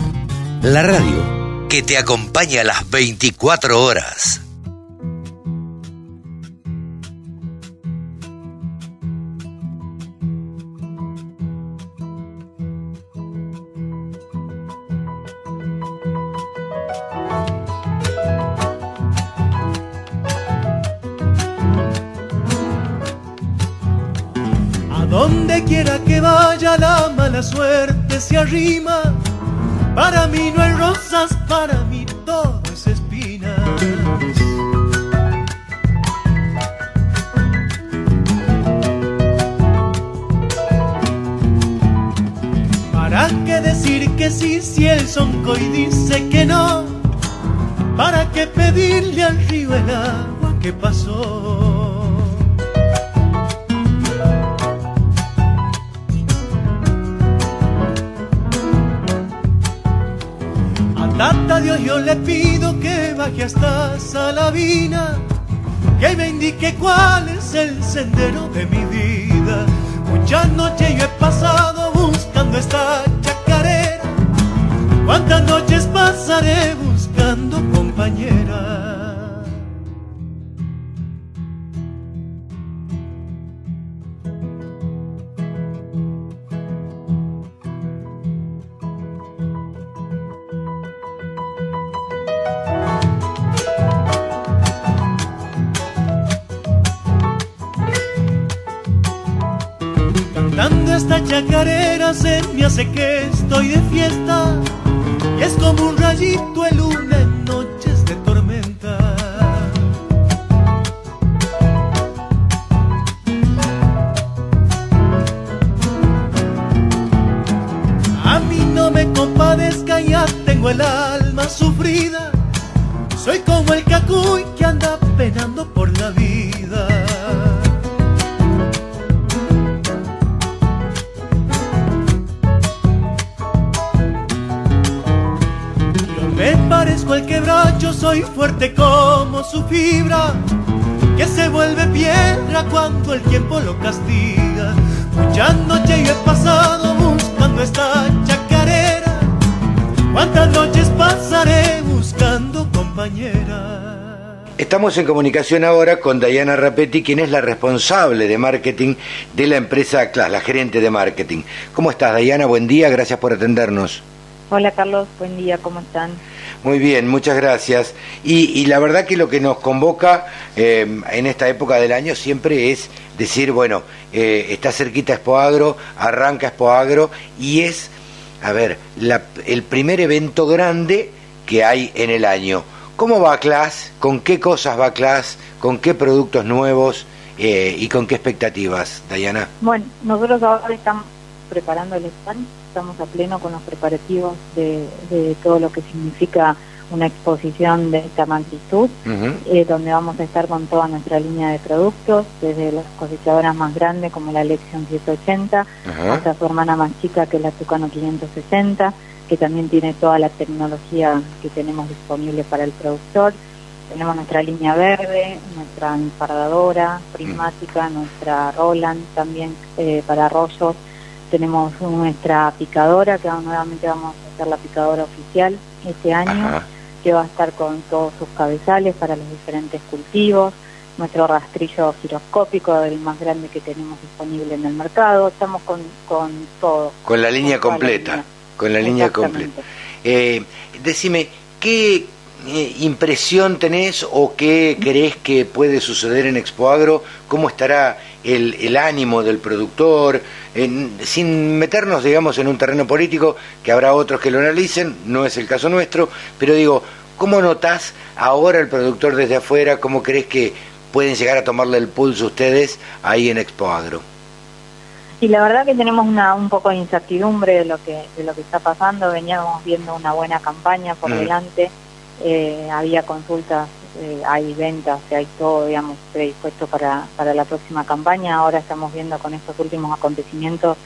La radio que te acompaña a las 24 horas.
Me hace que estoy de fiesta. Y es como un rayito de luna en
comunicación ahora con Diana Rapetti, quien es la responsable de marketing de la empresa CLAS, la gerente de marketing. ¿Cómo estás, Diana? Buen día, gracias por atendernos.
Hola Carlos, buen día, ¿cómo están?
Muy bien, muchas gracias. Y, y la verdad que lo que nos convoca eh, en esta época del año siempre es decir, bueno, eh, está cerquita Expoagro, arranca Expoagro y es, a ver, la- el primer evento grande que hay en el año. ¿Cómo va Class? ¿Con qué cosas va Class? ¿Con qué productos nuevos? Eh, ¿Y con qué expectativas, Dayana?
Bueno, nosotros ahora estamos preparando el stand, estamos a pleno con los preparativos de, de todo lo que significa una exposición de esta magnitud, eh, donde vamos a estar con toda nuestra línea de productos, desde las cosechadoras más grandes como la Lexion 780, hasta su hermana más chica que es la Tucano 560, que también tiene toda la tecnología que tenemos disponible para el productor. Tenemos nuestra línea verde, nuestra enfardadora prismática, nuestra Roland también eh, para arroyos. Tenemos nuestra picadora, que nuevamente vamos a hacer la picadora oficial este año que va a estar con todos sus cabezales para los diferentes cultivos, nuestro rastrillo giroscópico, el más grande que tenemos disponible en el mercado, estamos con, con todo.
Con la línea completa, con la línea completa. Eh, decime, ¿qué eh, impresión tenés o qué crees que puede suceder en Expoagro? ¿Cómo estará el, el ánimo del productor? sin meternos, digamos, en un terreno político, que habrá otros que lo analicen, no es el caso nuestro, pero digo, ¿cómo notás ahora el productor desde afuera? ¿Cómo crees que pueden llegar a tomarle el pulso ustedes ahí en Expoagro?
Y la verdad que tenemos una, un poco de incertidumbre de lo que de lo que está pasando. Veníamos viendo una buena campaña por mm. delante. Eh, había consultas eh, hay ventas, hay todo, digamos, predispuesto para, para la próxima campaña. Ahora estamos viendo con estos últimos acontecimientos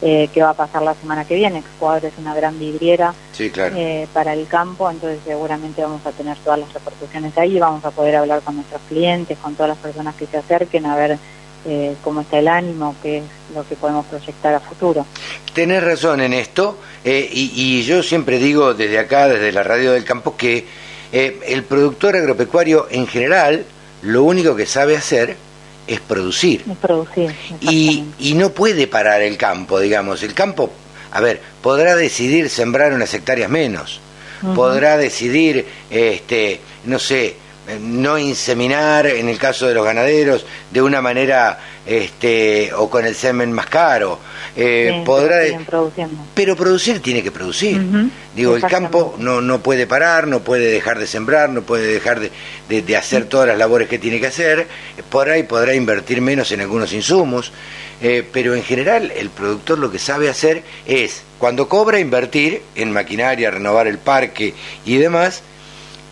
eh, qué va a pasar la semana que viene. Excuadro es una gran vidriera eh, para el campo, entonces seguramente vamos a tener todas las repercusiones ahí, vamos a poder hablar con nuestros clientes, con todas las personas que se acerquen a ver eh, cómo está el ánimo, qué es lo que podemos proyectar a futuro.
Tenés razón en esto, y, y yo siempre digo desde acá, desde la radio del campo, que eh, el productor agropecuario en general lo único que sabe hacer es producir.
producir.
Y, y no puede parar el campo, digamos. El campo, a ver, podrá decidir sembrar unas hectáreas menos, podrá decidir, este, no sé, no inseminar en el caso de los ganaderos de una manera este o con el semen más caro eh, podrá pero producir tiene que producir. Digo el campo no no puede parar no puede dejar de sembrar no puede dejar de, de, hacer todas las labores que tiene que hacer. Por ahí podrá invertir menos en algunos insumos eh, pero en general el productor lo que sabe hacer es cuando cobra invertir en maquinaria renovar el parque y demás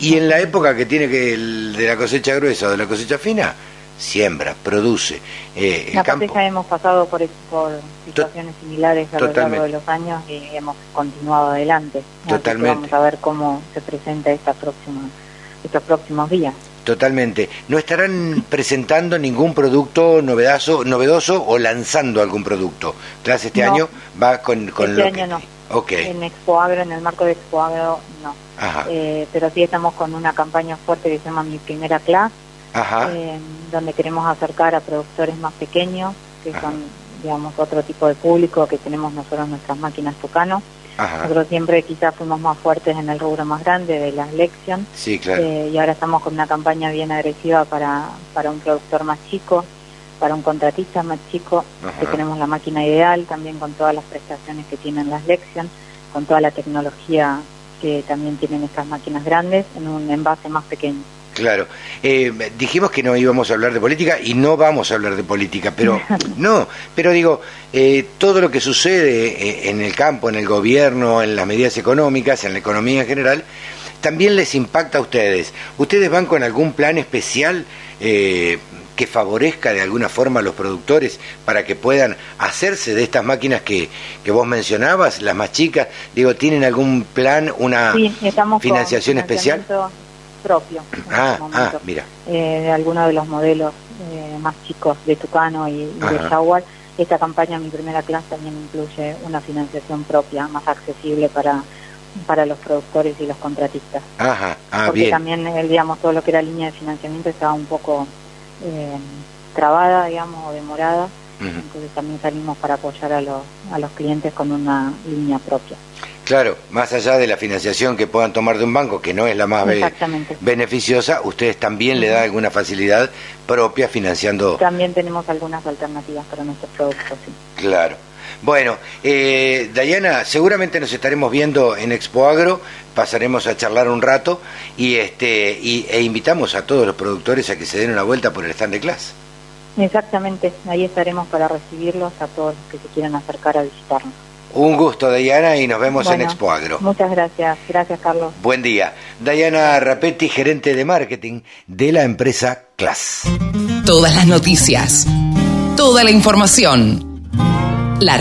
y en la época que tiene que el, de la cosecha gruesa o de la cosecha fina, siembra, produce.
Eh, campo. ya hemos pasado por, por situaciones similares a lo largo de los años y hemos continuado adelante.
Totalmente.
Vamos a ver cómo se presenta esta próxima, estos próximos días.
Totalmente. ¿No estarán presentando ningún producto novedoso, novedoso o lanzando algún producto? Tras este año va con, con
este año no. En Expo Agro, en el marco de Expo Agro, no. Eh, pero sí estamos con una campaña fuerte que se llama Mi Primera Clase, eh, donde queremos acercar a productores más pequeños, que son, digamos, otro tipo de público, que tenemos nosotros nuestras máquinas Tucano. Nosotros siempre quizás fuimos más fuertes en el rubro más grande de las Lexion.
Sí, claro.
Eh, y ahora estamos con una campaña bien agresiva para, para un productor más chico, para un contratista más chico, que tenemos la máquina ideal, también con todas las prestaciones que tienen las Lexion, con toda la tecnología que también tienen estas máquinas grandes en un envase más pequeño.
Claro, eh, dijimos que no íbamos a hablar de política y no vamos a hablar de política, pero no, pero digo, eh, todo lo que sucede eh, en el campo, en el gobierno, en las medidas económicas, en la economía en general, también les impacta a ustedes. ¿Ustedes van con algún plan especial que favorezca de alguna forma a los productores para que puedan hacerse de estas máquinas que, que vos mencionabas, las más chicas? Digo, ¿tienen algún plan, una financiación especial?
propio.
Ah, ah, mira.
Eh, de algunos de los modelos eh, más chicos de Tucano y, de Jaguar. Esta campaña, mi primera clase, también incluye una financiación propia, más accesible para para los productores y los contratistas.
Ajá, ah,
Porque también, digamos, todo lo que era línea de financiamiento estaba un poco eh, trabada, digamos, o demorada. Entonces también salimos para apoyar a los, a los clientes con una línea propia.
Claro, más allá de la financiación que puedan tomar de un banco, que no es la más beneficiosa, ustedes también le dan alguna facilidad propia financiando.
También tenemos algunas alternativas para nuestros productos, sí.
Claro. Bueno, eh, Dayana, seguramente nos estaremos viendo en Expo Agro, pasaremos a charlar un rato y este y, e invitamos a todos los productores a que se den una vuelta por el stand de clase.
Exactamente, ahí estaremos para recibirlos a todos los que se quieran acercar a visitarnos.
Un gusto, Dayana, y nos vemos en
Bueno,
Expo Agro.
Muchas gracias, gracias Carlos.
Buen día. Dayana Rapetti, gerente de marketing de la empresa Class.
Todas las noticias. Toda la información. La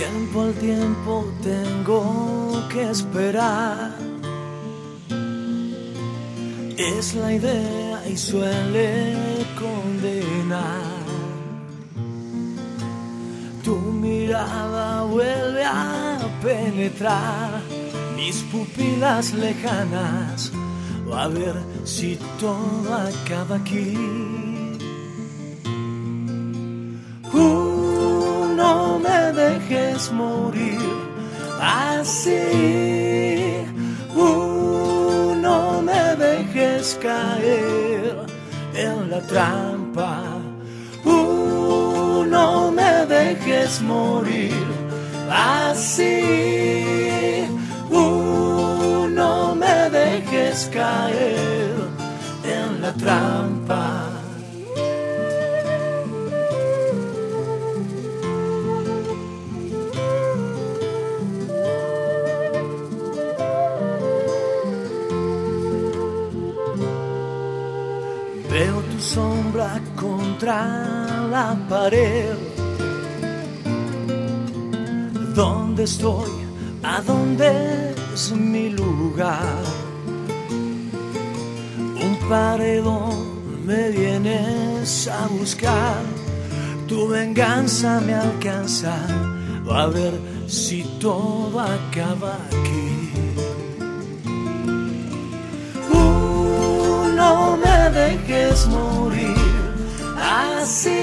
Tiempo al tiempo tengo que esperar. Es la idea y suele condenar. Tu mirada vuelve a penetrar mis pupilas lejanas. A ver si todo acaba aquí. Morir así. Uh, no me dejes caer en la trampa. Venganza me alcanza. A ver si todo acaba aquí. Uh, no me dejes morir así.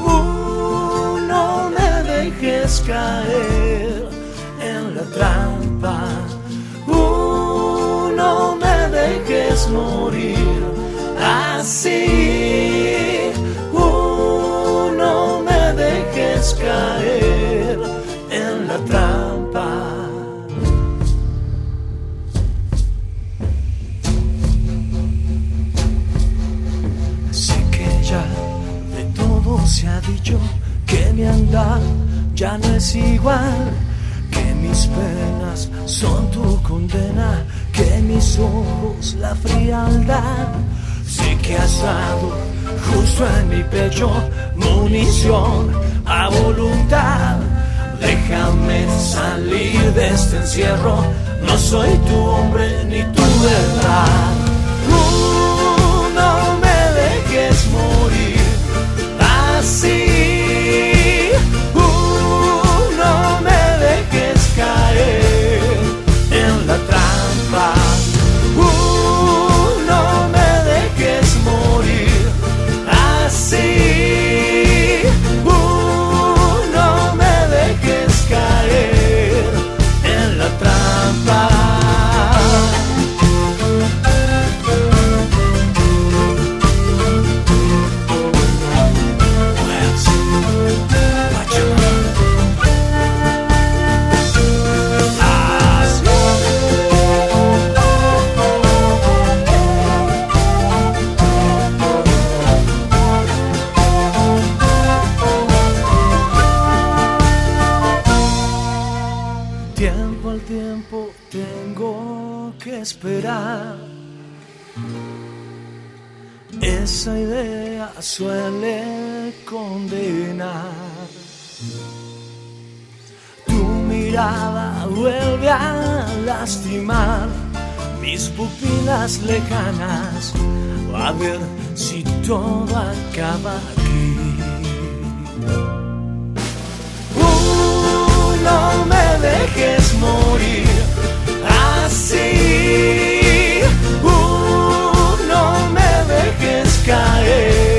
Uh, no me dejes caer en la trampa. Uh, no me dejes morir así. Sé que has dado justo en mi pecho munición a voluntad. Déjame salir de este encierro, no soy tu hombre ni tu verdad. Vuelve a lastimar mis pupilas lejanas. A ver si todo acaba aquí. No me dejes morir así. No me dejes caer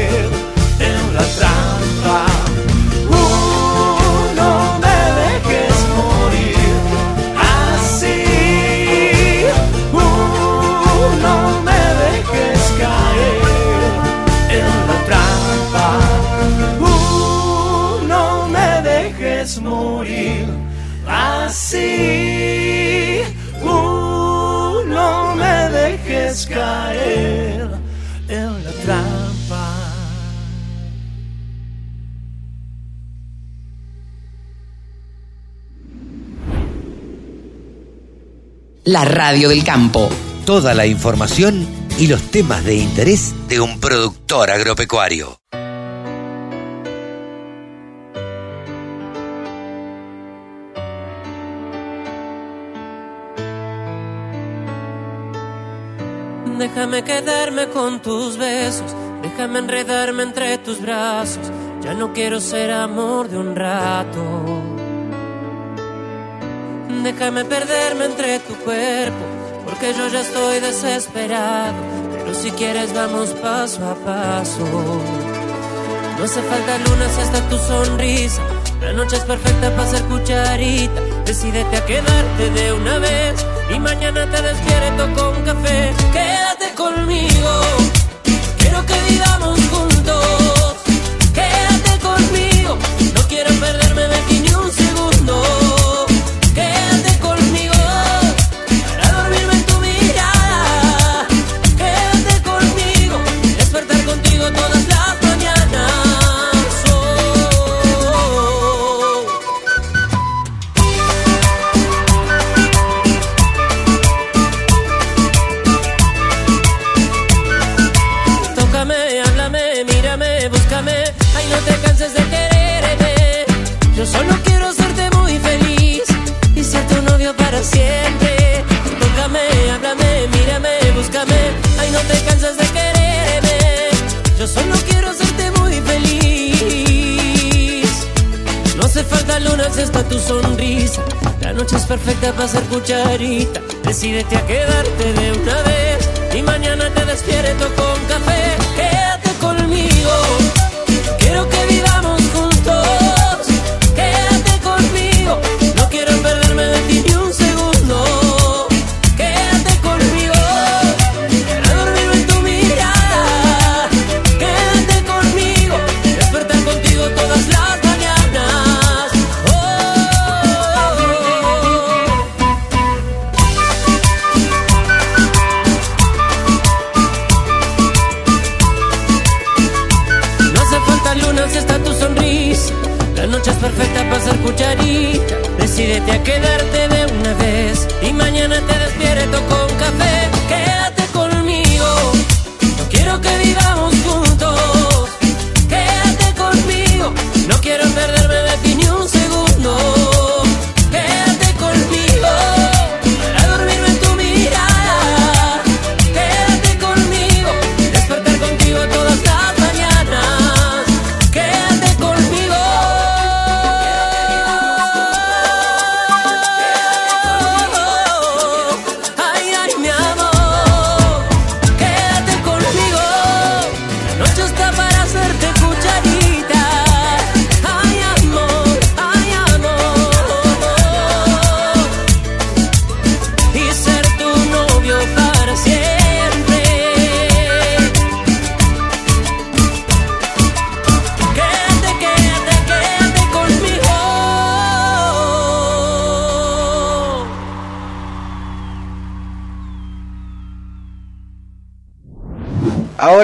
La
radio del campo.
Toda la información y los temas de interés de un productor agropecuario.
Déjame quedarme con tus besos, déjame enredarme entre tus brazos. Ya no quiero ser amor de un rato. Déjame perderme entre tu cuerpo, porque yo ya estoy desesperado. Pero si quieres vamos paso a paso. No hace falta luna si hasta tu sonrisa. La noche es perfecta para ser cucharita. Decídete a quedarte de una vez y mañana te despierto con café. Quédate conmigo, quiero que vivamos si está tu sonrisa. La noche es perfecta para ser cucharita. Decídete a quedarte de una vez. Y mañana te despierto con café. Quédate conmigo.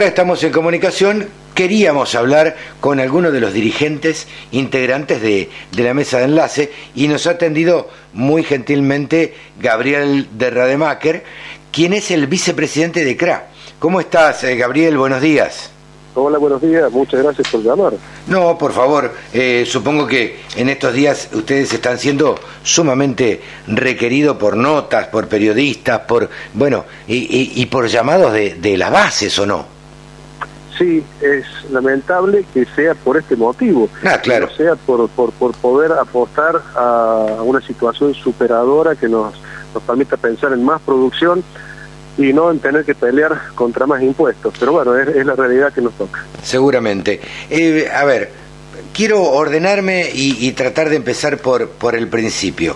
Ahora estamos en comunicación. Queríamos hablar con alguno de los dirigentes integrantes de, de la mesa de enlace y nos ha atendido muy gentilmente Gabriel de Rademacher, quien es el vicepresidente de CRA. ¿Cómo estás, eh, Gabriel? Buenos días.
Hola, buenos días, muchas gracias por llamar.
No, por favor, eh, supongo que en estos días ustedes están siendo sumamente requeridos por notas, por periodistas, por, bueno, y, y, por llamados de, de las bases, ¿o no?
Sí, es lamentable que sea por este motivo.
Ah, claro.
Que sea por, por, por poder apostar a una situación superadora que nos, nos permita pensar en más producción y no en tener que pelear contra más impuestos. Pero bueno, es, la realidad que nos toca.
Seguramente. Eh, a ver, quiero ordenarme y, tratar de empezar por, por el principio.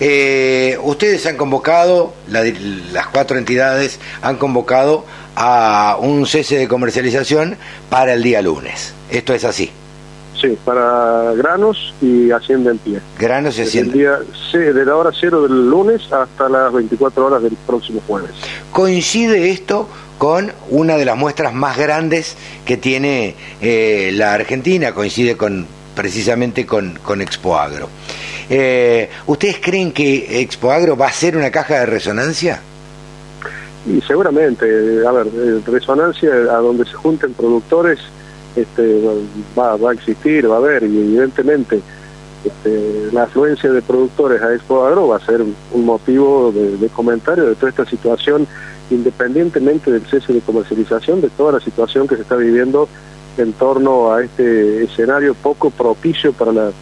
Eh, ustedes han convocado, las cuatro entidades han convocado a un cese de comercialización para el día lunes. ¿Esto es así?
Sí, para granos y hacienda en pie.
Granos y hacienda.
De la hora cero del lunes hasta las 24 horas del próximo jueves.
¿Coincide esto con una de las muestras más grandes que tiene eh, la Argentina? Coincide con precisamente con, con Expo Agro. Eh, ¿Ustedes creen que Expo Agro va a ser una caja de resonancia?
Y seguramente, a ver, eh, resonancia a donde se junten productores este, va, va a existir, va a haber, y evidentemente este, la afluencia de productores a Expo Agro va a ser un motivo de, comentario de toda esta situación, independientemente del cese de comercialización, de toda la situación que se está viviendo en torno a este escenario poco propicio para la,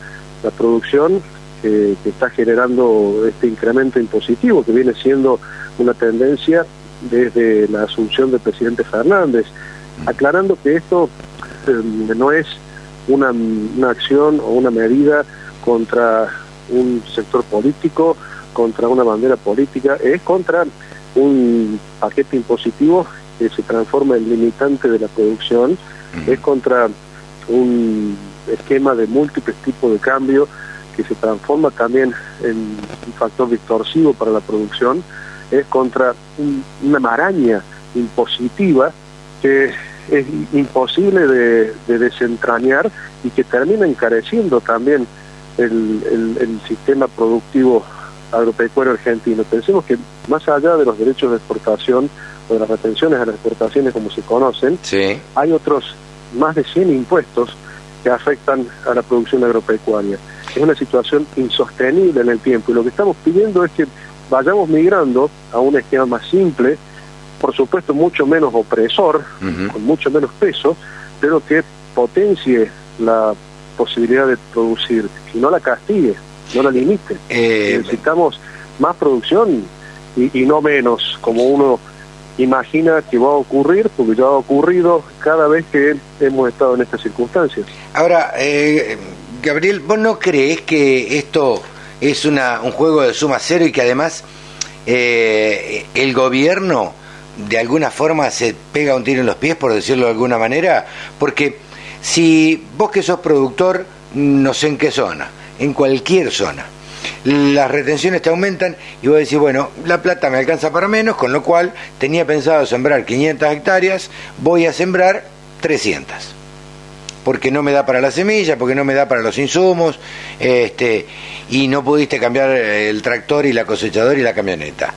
producción que, que, está generando este incremento impositivo, que viene siendo una tendencia desde la asunción del presidente Fernández, aclarando que esto eh, no es una, acción o una medida contra un sector político, contra una bandera política, es contra un paquete impositivo que se transforma en limitante de la producción, es contra un esquema de múltiples tipos de cambio que se transforma también en un factor distorsivo para la producción, es contra una maraña impositiva que es imposible de, desentrañar y que termina encareciendo también el, sistema productivo agropecuario argentino. Pensemos que más allá de los derechos de exportación o de las retenciones a las exportaciones como se conocen, hay otros más de 100 impuestos que afectan a la producción agropecuaria. Es una situación insostenible en el tiempo y lo que estamos pidiendo es que vayamos migrando a un esquema más simple, por supuesto mucho menos opresor, con mucho menos peso, pero que potencie la posibilidad de producir y no la castigue, no la limite. Eh, Necesitamos más producción y, no menos, como uno imagina que va a ocurrir, porque ya ha ocurrido cada vez que hemos estado en estas circunstancias.
Ahora, eh, Gabriel, ¿vos no crees que esto es una, un juego de suma cero y que además eh, el gobierno de alguna forma se pega un tiro en los pies, por decirlo de alguna manera, porque si vos que sos productor, no sé en qué zona, en cualquier zona, las retenciones te aumentan y vos decís, bueno, la plata me alcanza para menos, con lo cual tenía pensado sembrar 500 hectáreas, voy a sembrar 300 porque no me da para la semilla, porque no me da para los insumos, este, y no pudiste cambiar el tractor y la cosechadora y la camioneta.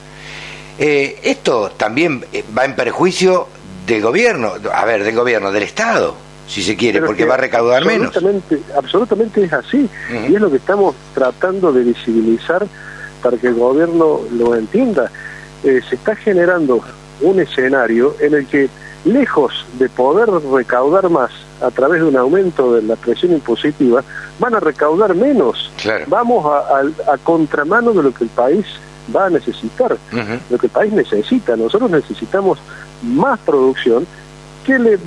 Eh, esto también eh, va en perjuicio del gobierno, a ver, del gobierno, del Estado, si se quiere, porque va a recaudar menos.
Absolutamente es así, y es lo que estamos tratando de visibilizar para que el gobierno lo entienda. Eh, se está generando un escenario en el que, lejos de poder recaudar más a través de un aumento de la presión impositiva, van a recaudar menos. Vamos a contramano de lo que el país va a necesitar, lo que el país necesita. Nosotros necesitamos más producción que le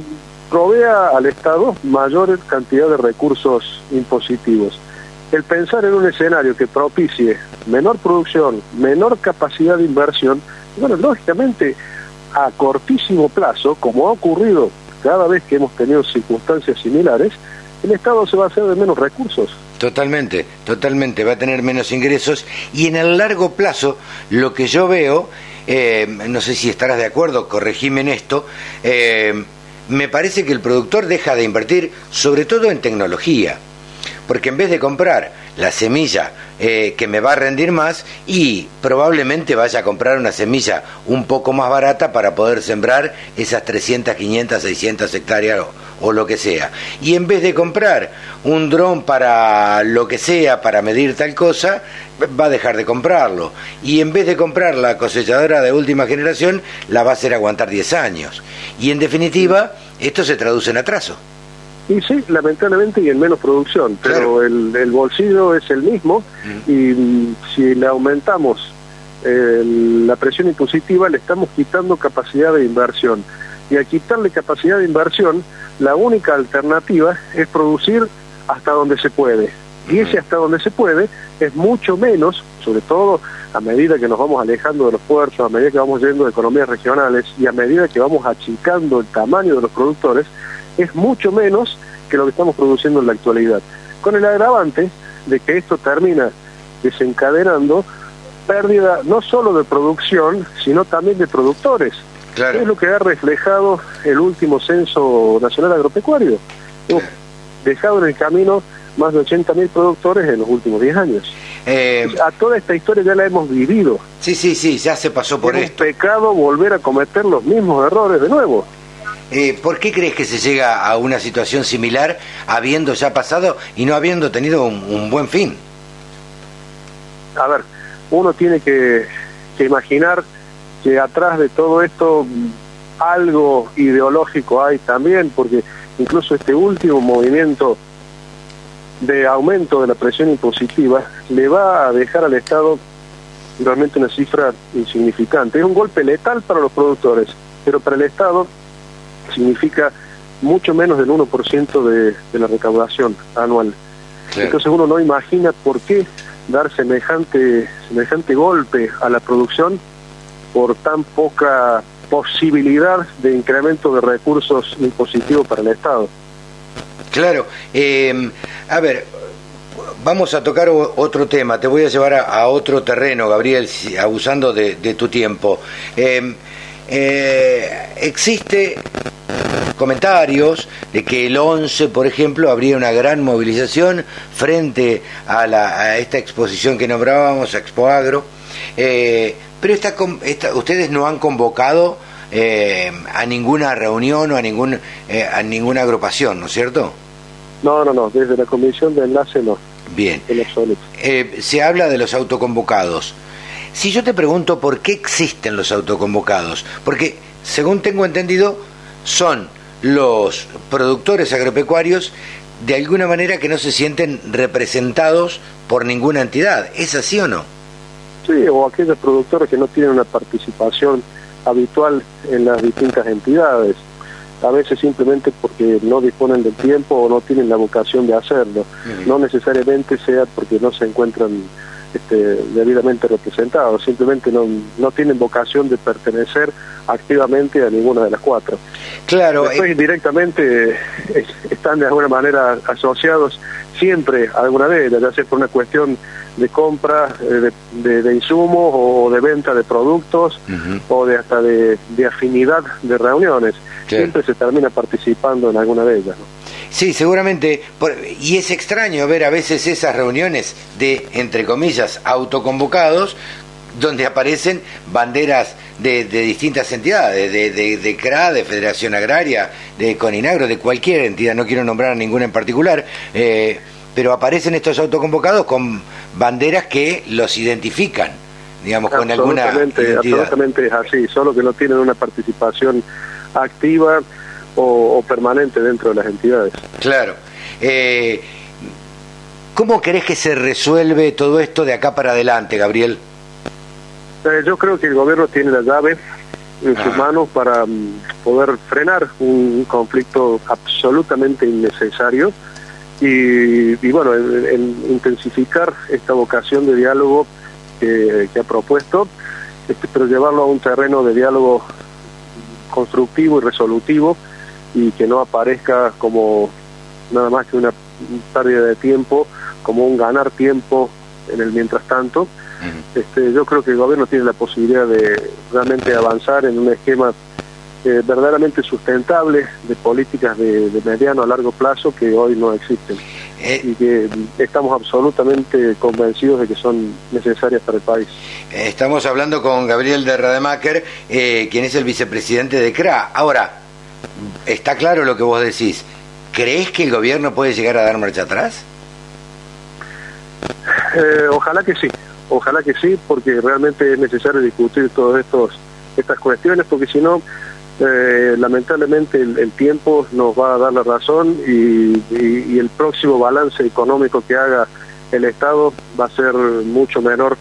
provea al Estado mayor cantidad de recursos impositivos. El pensar en un escenario que propicie menor producción, menor capacidad de inversión, bueno, lógicamente a cortísimo plazo, como ha ocurrido cada vez que hemos tenido circunstancias similares, el Estado se va a hacer de menos recursos.
Totalmente, totalmente, va a tener menos ingresos y en el largo plazo lo que yo veo, eh, no sé si estarás de acuerdo, corregime en esto, eh, me parece que el productor deja de invertir sobre todo en tecnología, porque en vez de comprar la semilla eh, que me va a rendir más y probablemente vaya a comprar una semilla un poco más barata para poder sembrar esas 300, 500, 600 hectáreas o, o lo que sea. Y en vez de comprar un dron para lo que sea, para medir tal cosa, va a dejar de comprarlo. Y en vez de comprar la cosechadora de última generación, la va a hacer aguantar 10 años. Y en definitiva, esto se traduce en atraso.
Y sí, lamentablemente y en menos producción, pero el, el bolsillo es el mismo y si le aumentamos eh, la presión impositiva le estamos quitando capacidad de inversión. Y al quitarle capacidad de inversión, la única alternativa es producir hasta donde se puede. Y ese hasta donde se puede es mucho menos, sobre todo a medida que nos vamos alejando de los puertos, a medida que vamos yendo de economías regionales y a medida que vamos achicando el tamaño de los productores, es mucho menos que lo que estamos produciendo en la actualidad. Con el agravante de que esto termina desencadenando pérdida no solo de producción, sino también de productores.
Claro.
Es lo que ha reflejado el último censo nacional agropecuario. Hemos dejado en el camino más de 80.000 productores en los últimos 10 años.
Eh,
a toda esta historia ya la hemos vivido.
Sí, sí, sí, ya se pasó por
es
esto.
un pecado volver a cometer los mismos errores de nuevo.
Eh, ¿Por qué crees que se llega a una situación similar habiendo ya pasado y no habiendo tenido un, buen fin?
A ver, uno tiene que, que imaginar que atrás de todo esto mm, algo ideológico hay también, porque incluso este último movimiento de aumento de la presión impositiva le va a dejar al Estado realmente una cifra insignificante. Es un golpe letal para los productores, pero para el Estado significa mucho menos del 1% de, de la recaudación anual. Entonces uno no imagina por qué dar semejante, semejante golpe a la producción por tan poca posibilidad de incremento de recursos impositivos para el Estado.
Claro. Eh, a ver, vamos a tocar otro tema. Te voy a llevar a, a otro terreno, Gabriel, abusando de, de tu tiempo. Eh, eh, existe comentarios de que el 11, por ejemplo, habría una gran movilización frente a, la, a esta exposición que nombrábamos, Expo Agro. Eh, pero esta, esta- ustedes no han convocado eh, a ninguna reunión o a, ningún, eh, a ninguna agrupación, ¿no es cierto?
No, no, no, desde la comisión de enlace no,
Bien.
en absoluto.
Eh, se habla de los autoconvocados. Si yo te pregunto por qué existen los autoconvocados, porque según tengo entendido son los productores agropecuarios de alguna manera que no se sienten representados por ninguna entidad. ¿Es así o no?
Sí, o aquellos productores que no tienen una participación habitual en las distintas entidades, a veces simplemente porque no disponen del tiempo o no tienen la vocación de hacerlo, no necesariamente sea porque no se encuentran este, debidamente representados, simplemente no, no tienen vocación de pertenecer activamente a ninguna de las cuatro.
Claro.
Después directamente eh, están de alguna manera asociados siempre a alguna de ellas, ya sea por una cuestión de compra eh, de, de- de insumos o de venta de productos o de hasta de, de afinidad de reuniones. Siempre se termina participando en alguna de ellas. ¿no?
Sí, seguramente. por- y es extraño ver a veces esas reuniones de, entre comillas, autoconvocados, donde aparecen banderas de, de distintas entidades, de, de, de CRA, de Federación Agraria, de Coninagro, de cualquier entidad, no quiero nombrar a ninguna en particular, eh, pero aparecen estos autoconvocados con banderas que los identifican, digamos, con alguna identidad.
absolutamente es así, solo que no tienen una participación activa o, o permanente dentro de las entidades.
Claro. Eh, ¿Cómo querés que se resuelve todo esto de acá para adelante, Gabriel?
Eh, yo creo que el gobierno tiene la llave en sus manos para mm, poder frenar un, un conflicto absolutamente innecesario y, y, bueno, en, en intensificar esta vocación de diálogo que, que ha propuesto, este, pero llevarlo a un terreno de diálogo constructivo y resolutivo y que no aparezca como nada más que una pérdida de tiempo, como un ganar tiempo en el mientras tanto. Este, yo creo que el gobierno tiene la posibilidad de realmente avanzar en un esquema eh, verdaderamente sustentable de políticas de, de mediano a largo plazo que hoy no existen.
Eh.
y que estamos absolutamente convencidos de que son necesarias para el país.
Estamos hablando con Gabriel de Rademacher, eh, quien es el vicepresidente de CRA. Ahora, está claro lo que vos decís. ¿Crees que el gobierno puede llegar a dar marcha atrás?
Eh, ojalá que sí, ojalá que sí, porque realmente es necesario discutir todas estas cuestiones, porque si no, eh, lamentablemente el, tiempo nos va a dar la razón y, el próximo balance económico que haga el Estado va a ser mucho menor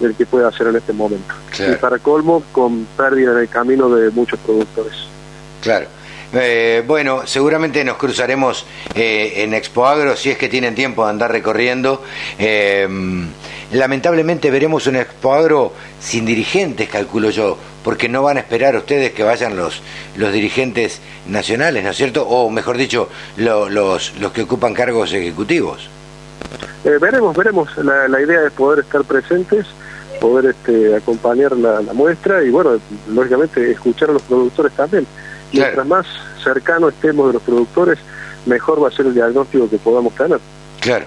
del que puede hacer en este momento. Y para colmo, con pérdida en el camino de muchos productores.
Claro. Eh, bueno, seguramente nos cruzaremos eh, en Expo Agro si es que tienen tiempo de andar recorriendo. Eh, lamentablemente veremos un Expo Agro sin dirigentes, calculo yo, porque no van a esperar ustedes que vayan los, los dirigentes nacionales, ¿no es cierto? O mejor dicho, los, los que ocupan cargos ejecutivos.
veremos, veremos. La, idea es poder estar presentes poder este, acompañar la, la, muestra y bueno, lógicamente escuchar a los productores también. Mientras más cercano estemos de los productores, mejor va a ser el diagnóstico que podamos tener.
Claro.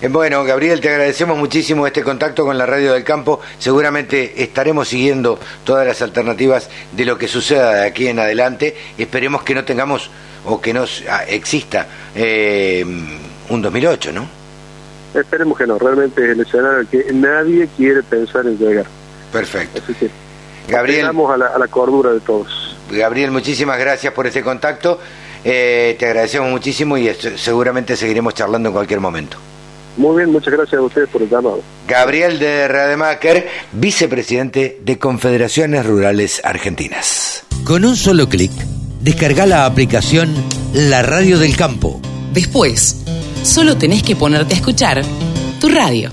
Eh, bueno, Gabriel, te agradecemos muchísimo este contacto con la Radio del Campo. Seguramente estaremos siguiendo todas las alternativas de lo que suceda de aquí en adelante. Esperemos que no tengamos o que no ah, exista eh, un 2008, ¿no?
Esperemos que no. Realmente es el escenario que nadie quiere pensar en llegar.
Perfecto.
Así que Gabriel, a la, a la cordura de todos.
Gabriel, muchísimas gracias por este contacto. Eh, te agradecemos muchísimo y seguramente seguiremos charlando en cualquier momento.
Muy bien, muchas gracias a ustedes por el llamado.
Gabriel de Rademacher, vicepresidente de Confederaciones Rurales Argentinas.
Con un solo clic, descarga la aplicación La Radio del Campo.
Después, solo tenés que ponerte a escuchar tu radio.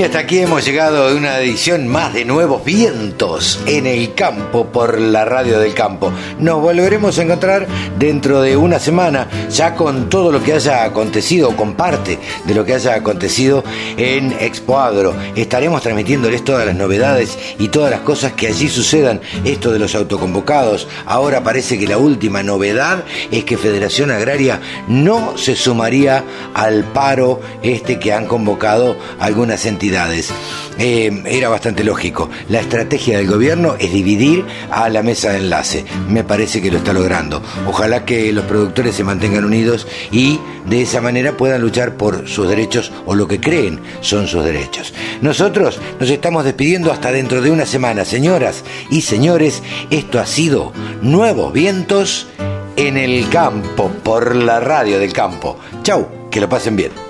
Y hasta aquí hemos llegado a una edición más de Nuevos Vientos en el campo por la radio del campo. Nos volveremos a encontrar dentro de una semana ya con todo lo que haya acontecido, con parte de lo que haya acontecido en Expo Agro. Estaremos transmitiéndoles todas las novedades y todas las cosas que allí sucedan. Esto de los autoconvocados. Ahora parece que la última novedad es que Federación Agraria no se sumaría al paro este que han convocado algunas entidades. Eh, era bastante lógico. La estrategia del gobierno es dividir a la mesa de enlace. Me parece que lo está logrando. Ojalá que los productores se mantengan unidos y de esa manera puedan luchar por sus derechos o lo que creen son sus derechos. Nosotros nos estamos despidiendo hasta dentro de una semana, señoras y señores. Esto ha sido Nuevos Vientos en el Campo por la radio del campo. Chau, que lo pasen bien.